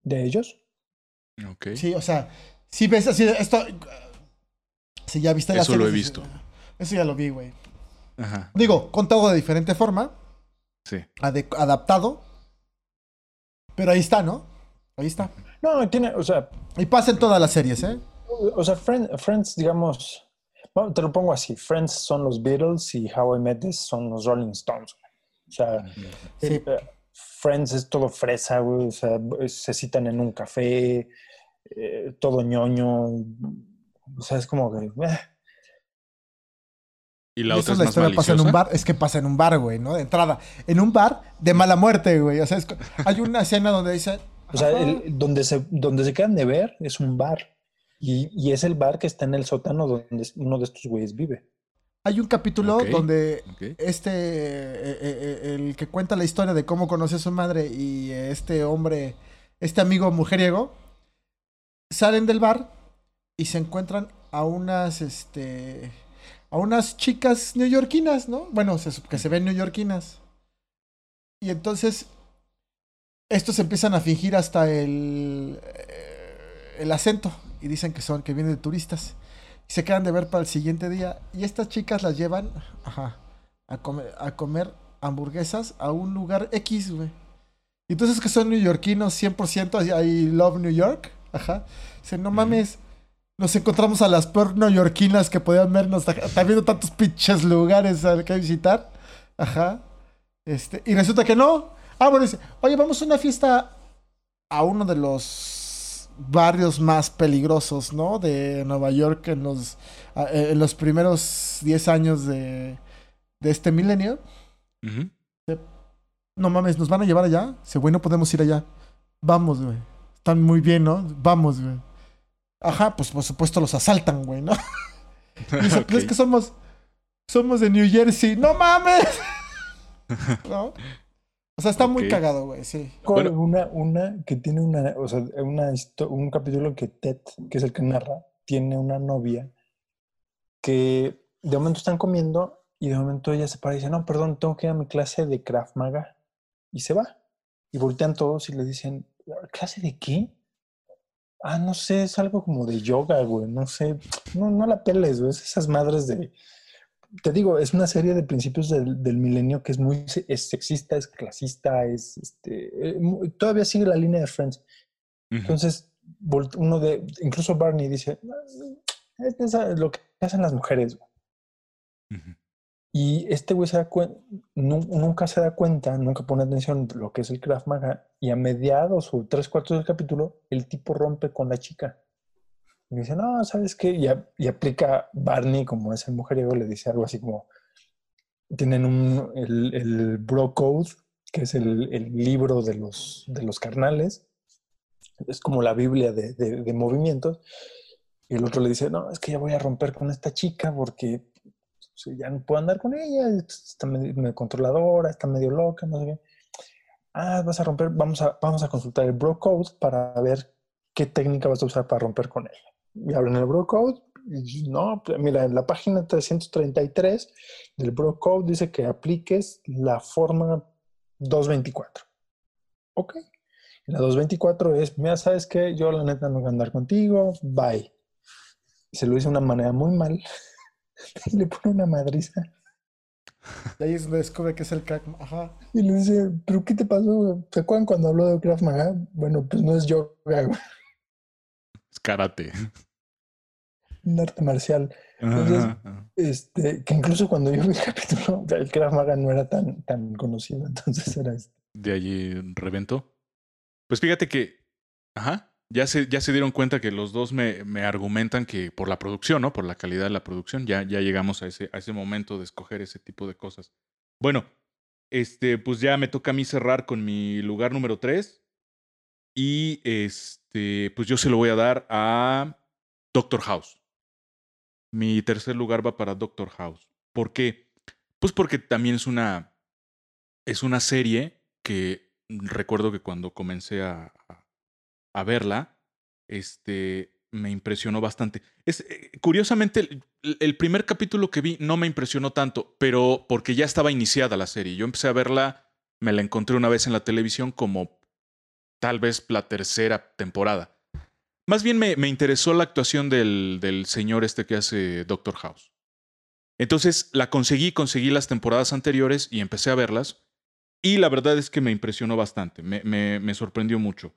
¿De ellos? Ok. Sí, o sea, si ves así, esto... Si ya viste la Eso lo he visto. Eso ya lo vi, güey. Ajá. Digo, contado de diferente forma, Sí. adaptado. Pero ahí está, ¿no? Ahí está. No, tiene, o sea, Y pasa en todas las series, ¿eh? O sea, Friends, Friends, digamos, bueno, te lo pongo así, Friends son los Beatles y How I Met This son los Rolling Stones. O sea, Sí. eh, Friends es todo fresa, güey, o sea, se citan en un café, eh, todo ñoño, o sea, es como que... eh, Y la Y otra eso es la más historia pasa en un bar, es que pasa en un bar, güey, ¿no? De entrada. En un bar de mala muerte, güey. O sea, es hay una escena donde dice. O sea, "Ajá, el- donde, se, donde se quedan de ver es un bar. Y, y es el bar que está en el sótano donde uno de estos güeyes vive. hay un capítulo donde este, eh, eh, eh, el que cuenta la historia de cómo conoce a su madre y este hombre, este amigo mujeriego, salen del bar y se encuentran a unas, este, a unas chicas neoyorquinas, ¿no? Bueno, se que se ven neoyorquinas. Y entonces, estos empiezan a fingir hasta el, el acento y dicen que son, que vienen de turistas. Y se quedan de ver para el siguiente día. Y estas chicas las llevan ajá, a, comer, a comer hamburguesas a un lugar X, güey. Y entonces que son neoyorquinos 100%, I love New York. Ajá. Dicen, no mames, nos encontramos a las peor neoyorquinas que podían vernos. Está viendo tantos pinches lugares al que visitar. Ajá. Este, y resulta que no. Ah, bueno, dice, oye, vamos a una fiesta a uno de los barrios más peligrosos, ¿no? De Nueva York en los, a- en los primeros 10 años de, de este milenio. No mames, ¿nos van a llevar allá? Dice, güey, no podemos ir allá. Vamos, güey. Están muy bien, ¿no? Vamos, güey. Ajá, pues por supuesto los asaltan, güey, ¿no? Y dice, pues es que somos, somos de New Jersey. ¡No mames! ¿No? O sea, está muy cagado, güey, sí. Con Bueno. una, una que tiene una, o sea, una un capítulo que Ted, que es el que narra, tiene una novia que de momento están comiendo y de momento ella se para y dice, no, perdón, tengo que ir a mi clase de Krav Maga. Y se va. Y voltean todos y le dicen, ¿clase de qué? Ah, no sé, es algo como de yoga, güey, no sé. No, no la peles, güey, es esas madres de... Te digo, es una serie de principios del, del milenio que es muy es sexista, es clasista, es este, eh, todavía sigue la línea de Friends. Ujú. Entonces, volt- uno de, incluso Barney dice, "No, es lo que hacen las mujeres. güey". Ujú. Y este güey se da cuen- nu- nunca se da cuenta, nunca pone atención de lo que es el Krav Maga. Y a mediados o tres cuartos del capítulo, el tipo rompe con la chica. Y dice, no, ¿sabes qué? Y, aplica Barney, como es el mujeriego, le dice algo así como, tienen un, el, Bro Code, que es el, el libro de los, de los carnales. Es como la Biblia de, de- de movimientos. Y el otro le dice, no, es que ya voy a romper con esta chica porque pues, ya no puedo andar con ella, está medio, medio controladora, está medio loca, no sé qué. Ah, vas a romper, vamos a, vamos a consultar el Bro Code para ver qué técnica vas a usar para romper con ella. Y abren el Bro Code. Y no, pues, mira, en la página 333 del Bro Code dice que apliques la forma 224. Ok. Y la 224 es, mira, ¿sabes qué? Yo la neta no voy a andar contigo, bye. Y se lo dice de una manera muy mal. y le pone una madriza. Y ahí es donde descubre que es el crack. Ajá. Y le dice, ¿pero qué te pasó? ¿Se acuerdan cuando habló de Krav Maga? Bueno, pues no es yoga, güey, karate. un arte marcial. Entonces, Ajá. Este, que incluso cuando yo vi el capítulo, el Krav Maga no era tan, tan conocido, entonces era este. De allí reventó. Pues fíjate que, ajá, ya se, ya se dieron cuenta que los dos me, me argumentan que por la producción, ¿no? Por la calidad de la producción, ya, ya llegamos a ese, a ese momento de escoger ese tipo de cosas. Bueno, este, pues ya me toca a mí cerrar con mi lugar número 3. Y este, pues yo se lo voy a dar a Doctor House. Mi tercer lugar va para Doctor House. ¿Por qué? Pues porque también es una, es una serie que recuerdo que cuando comencé a, a- a verla, este, me impresionó bastante. Es, eh, curiosamente, el, el primer capítulo que vi no me impresionó tanto, pero porque ya estaba iniciada la serie. Yo empecé a verla, me la encontré una vez en la televisión como tal vez la tercera temporada. Más bien me, interesó la actuación del, señor este que hace Doctor House. Entonces la conseguí, conseguí las temporadas anteriores y empecé a verlas. Y la verdad es que me impresionó bastante, me, sorprendió mucho.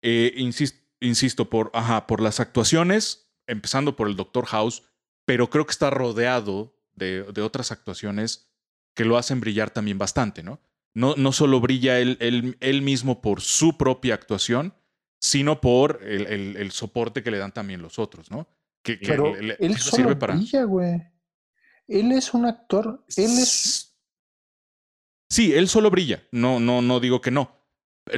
Eh, insis- insisto, por, ajá, por las actuaciones, empezando por el Doctor House, pero creo que está rodeado de, de otras actuaciones que lo hacen brillar también bastante, ¿no? No, no solo brilla él, él- él mismo por su propia actuación, sino por el, el- el soporte que le dan también los otros, ¿no? Que, que Pero le- le- él solo brilla, güey. Él es un actor, él es... Sí, él solo brilla. No, no, no digo que no.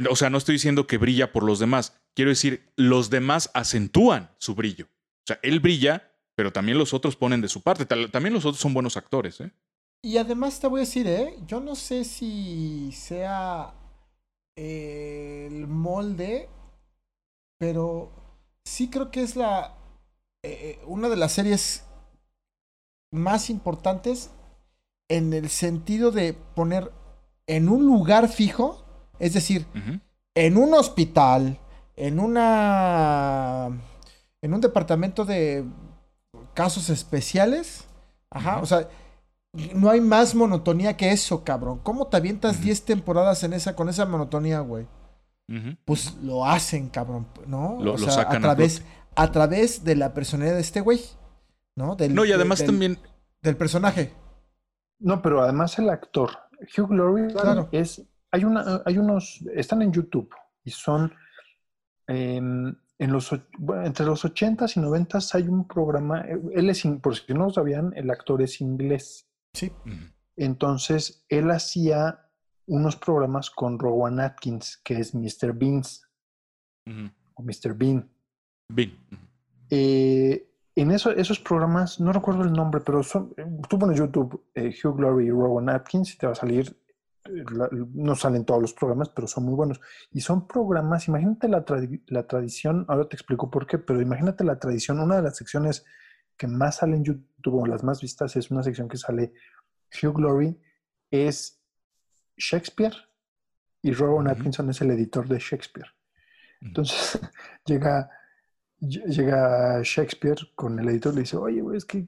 O sea, no estoy diciendo que brilla por los demás. Quiero decir, los demás acentúan su brillo. O sea, él brilla, pero también los otros ponen de su parte. También los otros son buenos actores, ¿eh? Y además te voy a decir, ¿eh? Yo no sé si sea eh, el molde, pero sí creo que es la eh, una de las series más importantes en el sentido de poner en un lugar fijo, es decir, en un hospital, en una en un departamento de casos especiales, ajá, o sea, no hay más monotonía que eso, cabrón. ¿Cómo te avientas Ujú. 10 temporadas en esa con esa monotonía, güey? Pues lo hacen, cabrón, ¿no? Lo- o lo sea, sacan a través a través de la personalidad de este güey, ¿no? Del, No, y de- además del- también. del personaje. No, pero además el actor, Hugh Laurie, Claro. es... Hay, una, hay unos... Están en YouTube y son... em, en los, bueno, entre los 80s y 90s hay un programa, eh, él es, por si no lo sabían, el actor es inglés. Sí. Entonces, él hacía unos programas con Rowan Atkins, que es Mr. Beans, o Mr. Bean. Ujú. Eh, en eso, esos programas, no recuerdo el nombre, pero son, tú pones YouTube eh, Hugh Laurie y Rowan Atkins y te va a salir, eh, la- no salen todos los programas, pero son muy buenos. Y son programas, imagínate la, la tradición, ahora te explico por qué, pero imagínate la tradición, una de las secciones que más sale en YouTube o las más vistas es una sección que sale Hugh Laurie, es Shakespeare y Rowan. Atkinson es el editor de Shakespeare. Entonces llega, ll- llega Shakespeare con el editor y le dice, oye, güey, es que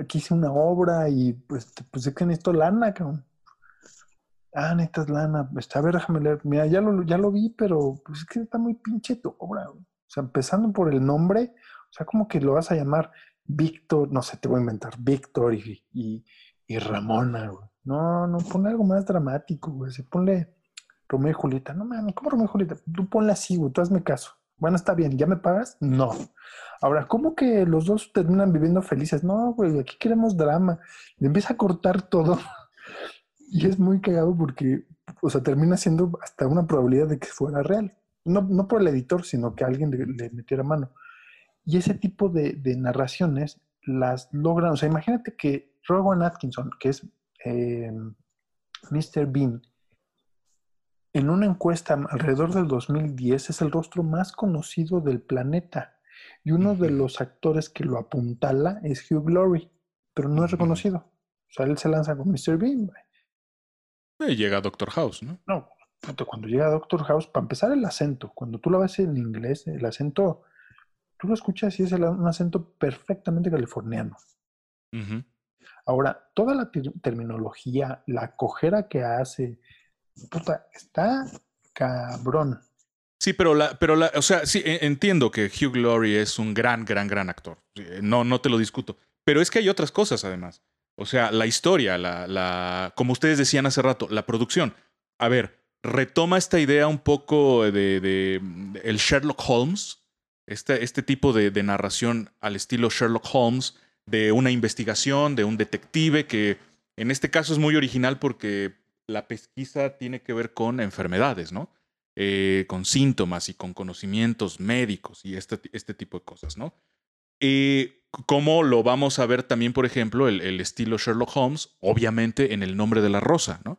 aquí hice una obra y pues, pues es que necesito lana, cabrón. Ah, necesitas lana. Está, a ver, déjame leer. Mira, ya lo, ya lo vi, pero pues es que está muy pinche tu obra. güey". O sea, empezando por el nombre, o sea, como que lo vas a llamar Víctor, no sé, te voy a inventar, Víctor y, y, y Ramona, güey. No, no, ponle algo más dramático, güey. Ponle Romeo y Julieta. No mames, ¿cómo Romeo y Julieta? Tú ponle así, güey, tú hazme caso. Bueno, está bien, ¿ya me pagas? No. Ahora, ¿cómo que los dos terminan viviendo felices? No, güey, aquí queremos drama. Le empieza a cortar todo. Y es muy cagado porque, o sea, termina siendo hasta una probabilidad de que fuera real. No, no por el editor, sino que alguien le metiera mano. Y ese tipo de, de narraciones las logran, o sea, imagínate que Rowan Atkinson, que es eh, Mr. Bean, en una encuesta alrededor del 2010 es el rostro más conocido del planeta. Y uno de los actores que lo apuntala es Hugh Laurie, pero no es reconocido. O sea, él se lanza con Mr. Bean. Eh, Llega Doctor House, ¿no? No, cuando llega Doctor House, para empezar el acento, cuando tú lo ves en inglés, el acento, tú lo escuchas y es el- un acento perfectamente californiano. Ahora, toda la ter- terminología, la cojera que hace, puta, está cabrón. Sí, pero la, pero la, o sea, sí, e- entiendo que Hugh Laurie es un gran, gran, gran actor. Eh, No, no te lo discuto. Pero es que hay otras cosas además. O sea, la historia, la, la, como ustedes decían hace rato, la producción. A ver, retoma esta idea un poco de, de- de el Sherlock Holmes, este, este tipo de, narración al estilo Sherlock Holmes, de una investigación, de un detective, que en este caso es muy original porque la pesquisa tiene que ver con enfermedades, ¿no? Eh, con síntomas y con conocimientos médicos y este, este tipo de cosas, ¿no? Eh, como lo vamos a ver también, por ejemplo, el, el estilo Sherlock Holmes, obviamente en El nombre de la rosa, ¿no?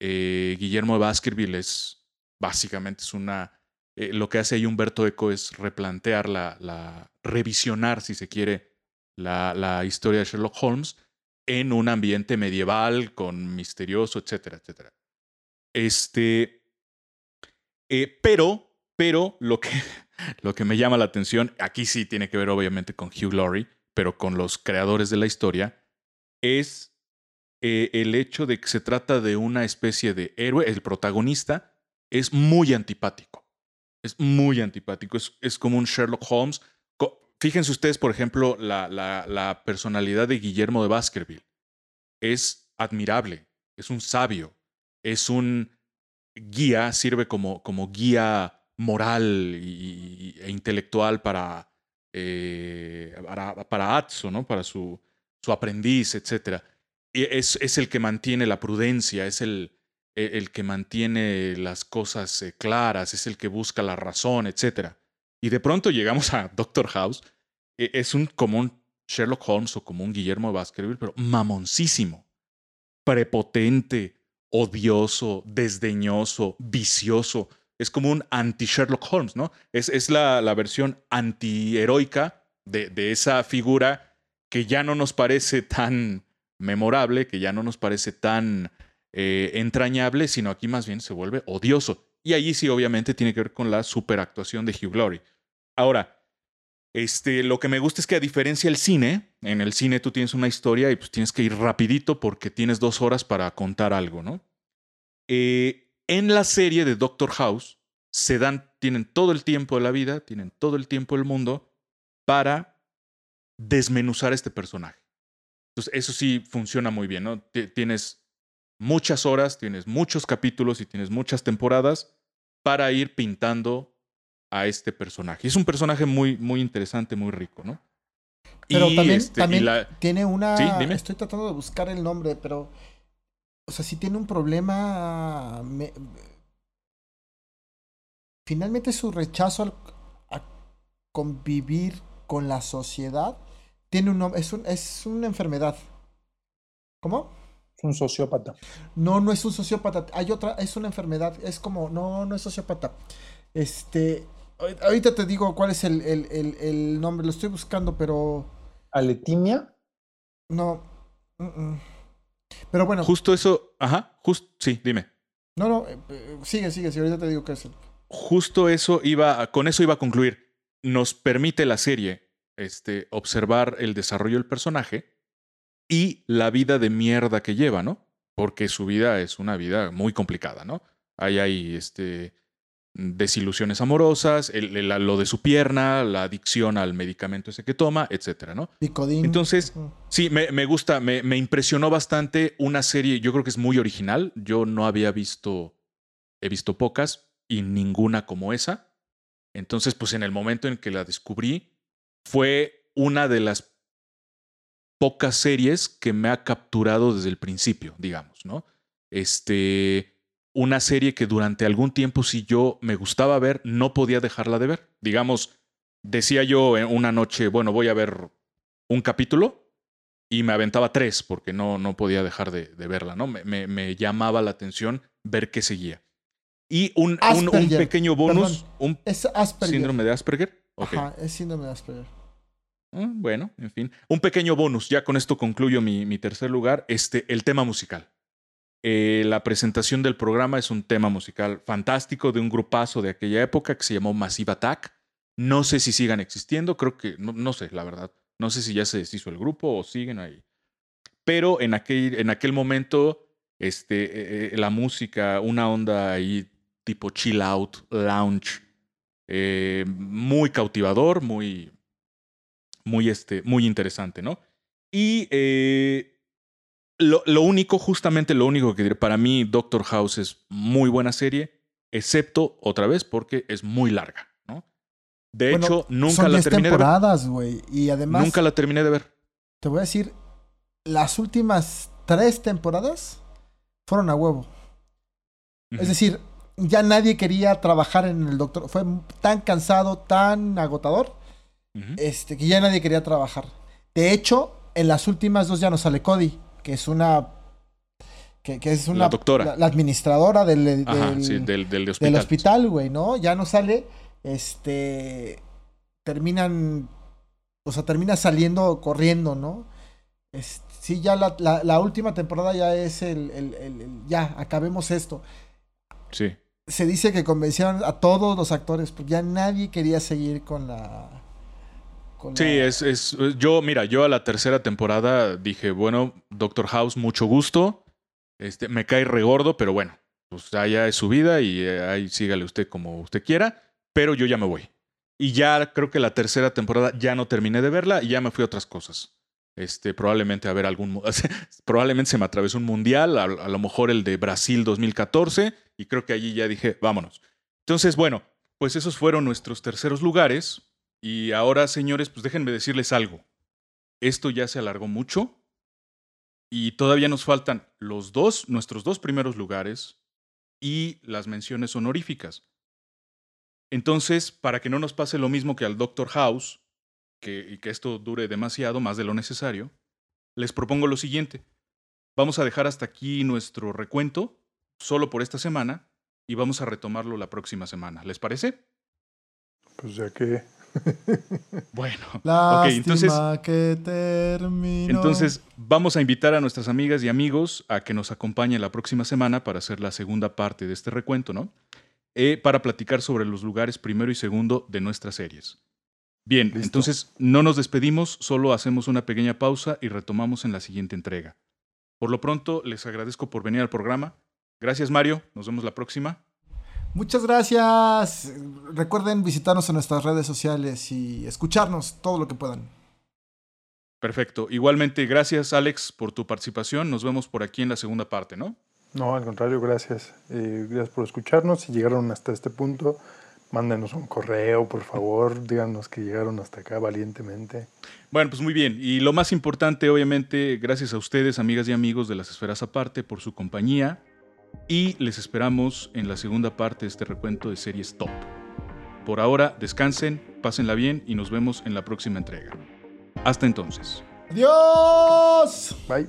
Eh, Guillermo de Baskerville es básicamente es una... eh, lo que hace ahí Humberto Eco es replantear la, revisionar, si se quiere, la, historia de Sherlock Holmes en un ambiente medieval, con misterioso, etcétera, etcétera. Este. eh, pero, pero lo que, lo que me llama la atención, aquí sí tiene que ver obviamente con Hugh Laurie, pero con los creadores de la historia, es eh, el hecho de que se trata de una especie de héroe. El protagonista es muy antipático. Es muy antipático. Es, es como un Sherlock Holmes. Fíjense ustedes, por ejemplo, la, la, personalidad de Guillermo de Baskerville. Es admirable, es un sabio, es un guía, sirve como, como guía moral y- e intelectual para, eh, para, para Atzo, ¿no? para su, su aprendiz, etc. Y es, es el que mantiene la prudencia, es el, el el que mantiene las cosas eh, claras, es el que busca la razón, etc. Y de pronto llegamos a Doctor House, e- es un como un Sherlock Holmes o como un Guillermo Baskerville, pero mamoncísimo, prepotente, odioso, desdeñoso, vicioso. Es como un anti-Sherlock Holmes, ¿no? Es, es la, la versión antiheroica de, de esa figura que ya no nos parece tan memorable, que ya no nos parece tan eh, entrañable, sino aquí más bien se vuelve odioso. Y allí sí, obviamente, tiene que ver con la superactuación de Hugh Laurie. Ahora, este, lo que me gusta es que a diferencia del cine, en el cine tú tienes una historia y pues tienes que ir rapidito porque tienes dos horas para contar algo, ¿no? Eh, en la serie de Doctor House se dan, tienen todo el tiempo de la vida, tienen todo el tiempo del mundo para desmenuzar este personaje. Entonces, eso sí funciona muy bien, ¿no? Ti- Tienes muchas horas, tienes muchos capítulos y tienes muchas temporadas para ir pintando a este personaje. Es un personaje muy, muy interesante, muy rico, ¿no? Pero Y, también, este, y también la- tiene una. Sí, dime. Estoy tratando de buscar el nombre, pero. O sea, sí tiene un problema. me- finalmente su rechazo al- a convivir con la sociedad tiene un nombre. Es, un, es una enfermedad. ¿Cómo? Es un sociópata. No, no es un sociópata. Hay otra, es una enfermedad. Es como, no, no es sociópata. Este. ahor- Ahorita te digo cuál es el, el, el, el nombre. Lo estoy buscando, pero. Aletimia. No. Pero bueno, Justo eso, ajá, justo, sí, dime. no, no, eh, eh, sigue, sigue, sí, ahorita te digo qué es. el- Justo eso iba, a- con eso iba a concluir. Nos permite la serie este, observar el desarrollo del personaje y la vida de mierda que lleva, ¿no? Porque su vida es una vida muy complicada, ¿no? Ahí hay este, desilusiones amorosas, el- el- lo de su pierna, la adicción al medicamento ese que toma, etcétera, ¿no? Picodín. Entonces. Sí, me, me gusta, me, me impresionó bastante una serie, yo creo que es muy original, yo no había visto, he visto pocas y ninguna como esa. Entonces, pues en el momento en que la descubrí, fue una de las pocas series que me ha capturado desde el principio, digamos, ¿no? Este, una serie que durante algún tiempo, si yo me gustaba ver, no podía dejarla de ver. Digamos, decía yo en una noche, bueno, voy a ver un capítulo y me aventaba tres porque no, no podía dejar de, de verla, ¿no? Me, me- me llamaba la atención ver qué seguía. Y un, un- pequeño bonus, perdón. un Es Asperger. síndrome de Asperger. Ajá, es síndrome de Asperger. Ah, Bueno, en fin. Un pequeño bonus, ya con esto concluyo mi, tercer lugar, este, el tema musical. Eh, la presentación del programa es un tema musical fantástico de un grupazo de aquella época que se llamó Massive Attack. No sé si sigan existiendo, creo que, no, sé, la verdad. No sé si ya se deshizo el grupo o siguen ahí. Pero en aquel, en aquel momento, este, eh, eh, la música, una onda ahí tipo chill out, lounge, muy cautivador, muy, muy, este, muy interesante, ¿no? Y eh, lo, lo único, justamente lo único que diré, para mí Doctor House es muy buena serie, excepto otra vez porque es muy larga, ¿no? De Bueno, hecho, nunca son la 10 terminé de ver. temporadas, güey. Y además, Nunca la terminé de ver. te voy a decir, las últimas tres temporadas fueron a huevo. Es decir, ya nadie quería trabajar en el doctor. Fue tan cansado, tan agotador, Este, que ya nadie quería trabajar. De hecho, en las últimas dos ya no sale Cody, que es una. Que, que es una. La doctora. La, la administradora del, Ajá, del- sí, del, del de hospital. del hospital, güey, ¿no? Ya no sale. Este. Terminan. O sea, termina saliendo corriendo, ¿no? Es- sí, ya la, la- la última temporada ya es el, el- el- el- Ya, acabemos esto. Sí. Se dice que convencieron a todos los actores, porque ya nadie quería seguir con la. Con Sí, la- es, es. Yo, mira, yo a la tercera temporada dije, bueno, Doctor House, mucho gusto. Este, me cae regordo, pero bueno, pues allá es su vida y eh, ahí sígale usted como usted quiera. Pero yo ya me voy. Y ya creo que la tercera temporada ya no terminé de verla y ya me fui a otras cosas. Este, probablemente a ver algún. probablemente se me atravesó un mundial, a, a lo mejor el de Brasil 2014, y creo que allí ya dije, vámonos. Entonces, bueno, pues esos fueron nuestros terceros lugares. Y ahora, señores, pues déjenme decirles algo. Esto ya se alargó mucho y todavía nos faltan los dos, nuestros dos primeros lugares y las menciones honoríficas. Entonces, para que no nos pase lo mismo que al Doctor House, y que esto dure demasiado, más de lo necesario, les propongo lo siguiente. Vamos a dejar hasta aquí nuestro recuento, solo por esta semana, y vamos a retomarlo la próxima semana. ¿Les parece? Pues ya que. Bueno. Entonces, que terminó. entonces vamos a invitar a nuestras amigas y amigos a que nos acompañen la próxima semana para hacer la segunda parte de este recuento, ¿no? Eh, para platicar sobre los lugares primero y segundo de nuestras series. Bien, Listo. entonces no nos despedimos, solo hacemos una pequeña pausa y retomamos en la siguiente entrega. Por lo pronto, les agradezco por venir al programa. Gracias, Mario. Nos vemos la próxima. Muchas gracias. Recuerden visitarnos en nuestras redes sociales y escucharnos todo lo que puedan. Perfecto. Igualmente, gracias, Alex, por tu participación. Nos vemos por aquí en la segunda parte, ¿no? No, al contrario, gracias. Eh, gracias por escucharnos. Si llegaron hasta este punto, mándenos un correo, por favor. Díganos que llegaron hasta acá valientemente. Bueno, pues muy bien. Y lo más importante, obviamente, gracias a ustedes, amigas y amigos de las esferas aparte, por su compañía. Y les esperamos en la segunda parte de este recuento de series top. Por ahora, descansen, pásenla bien y nos vemos en la próxima entrega. Hasta entonces. ¡Adiós! Bye.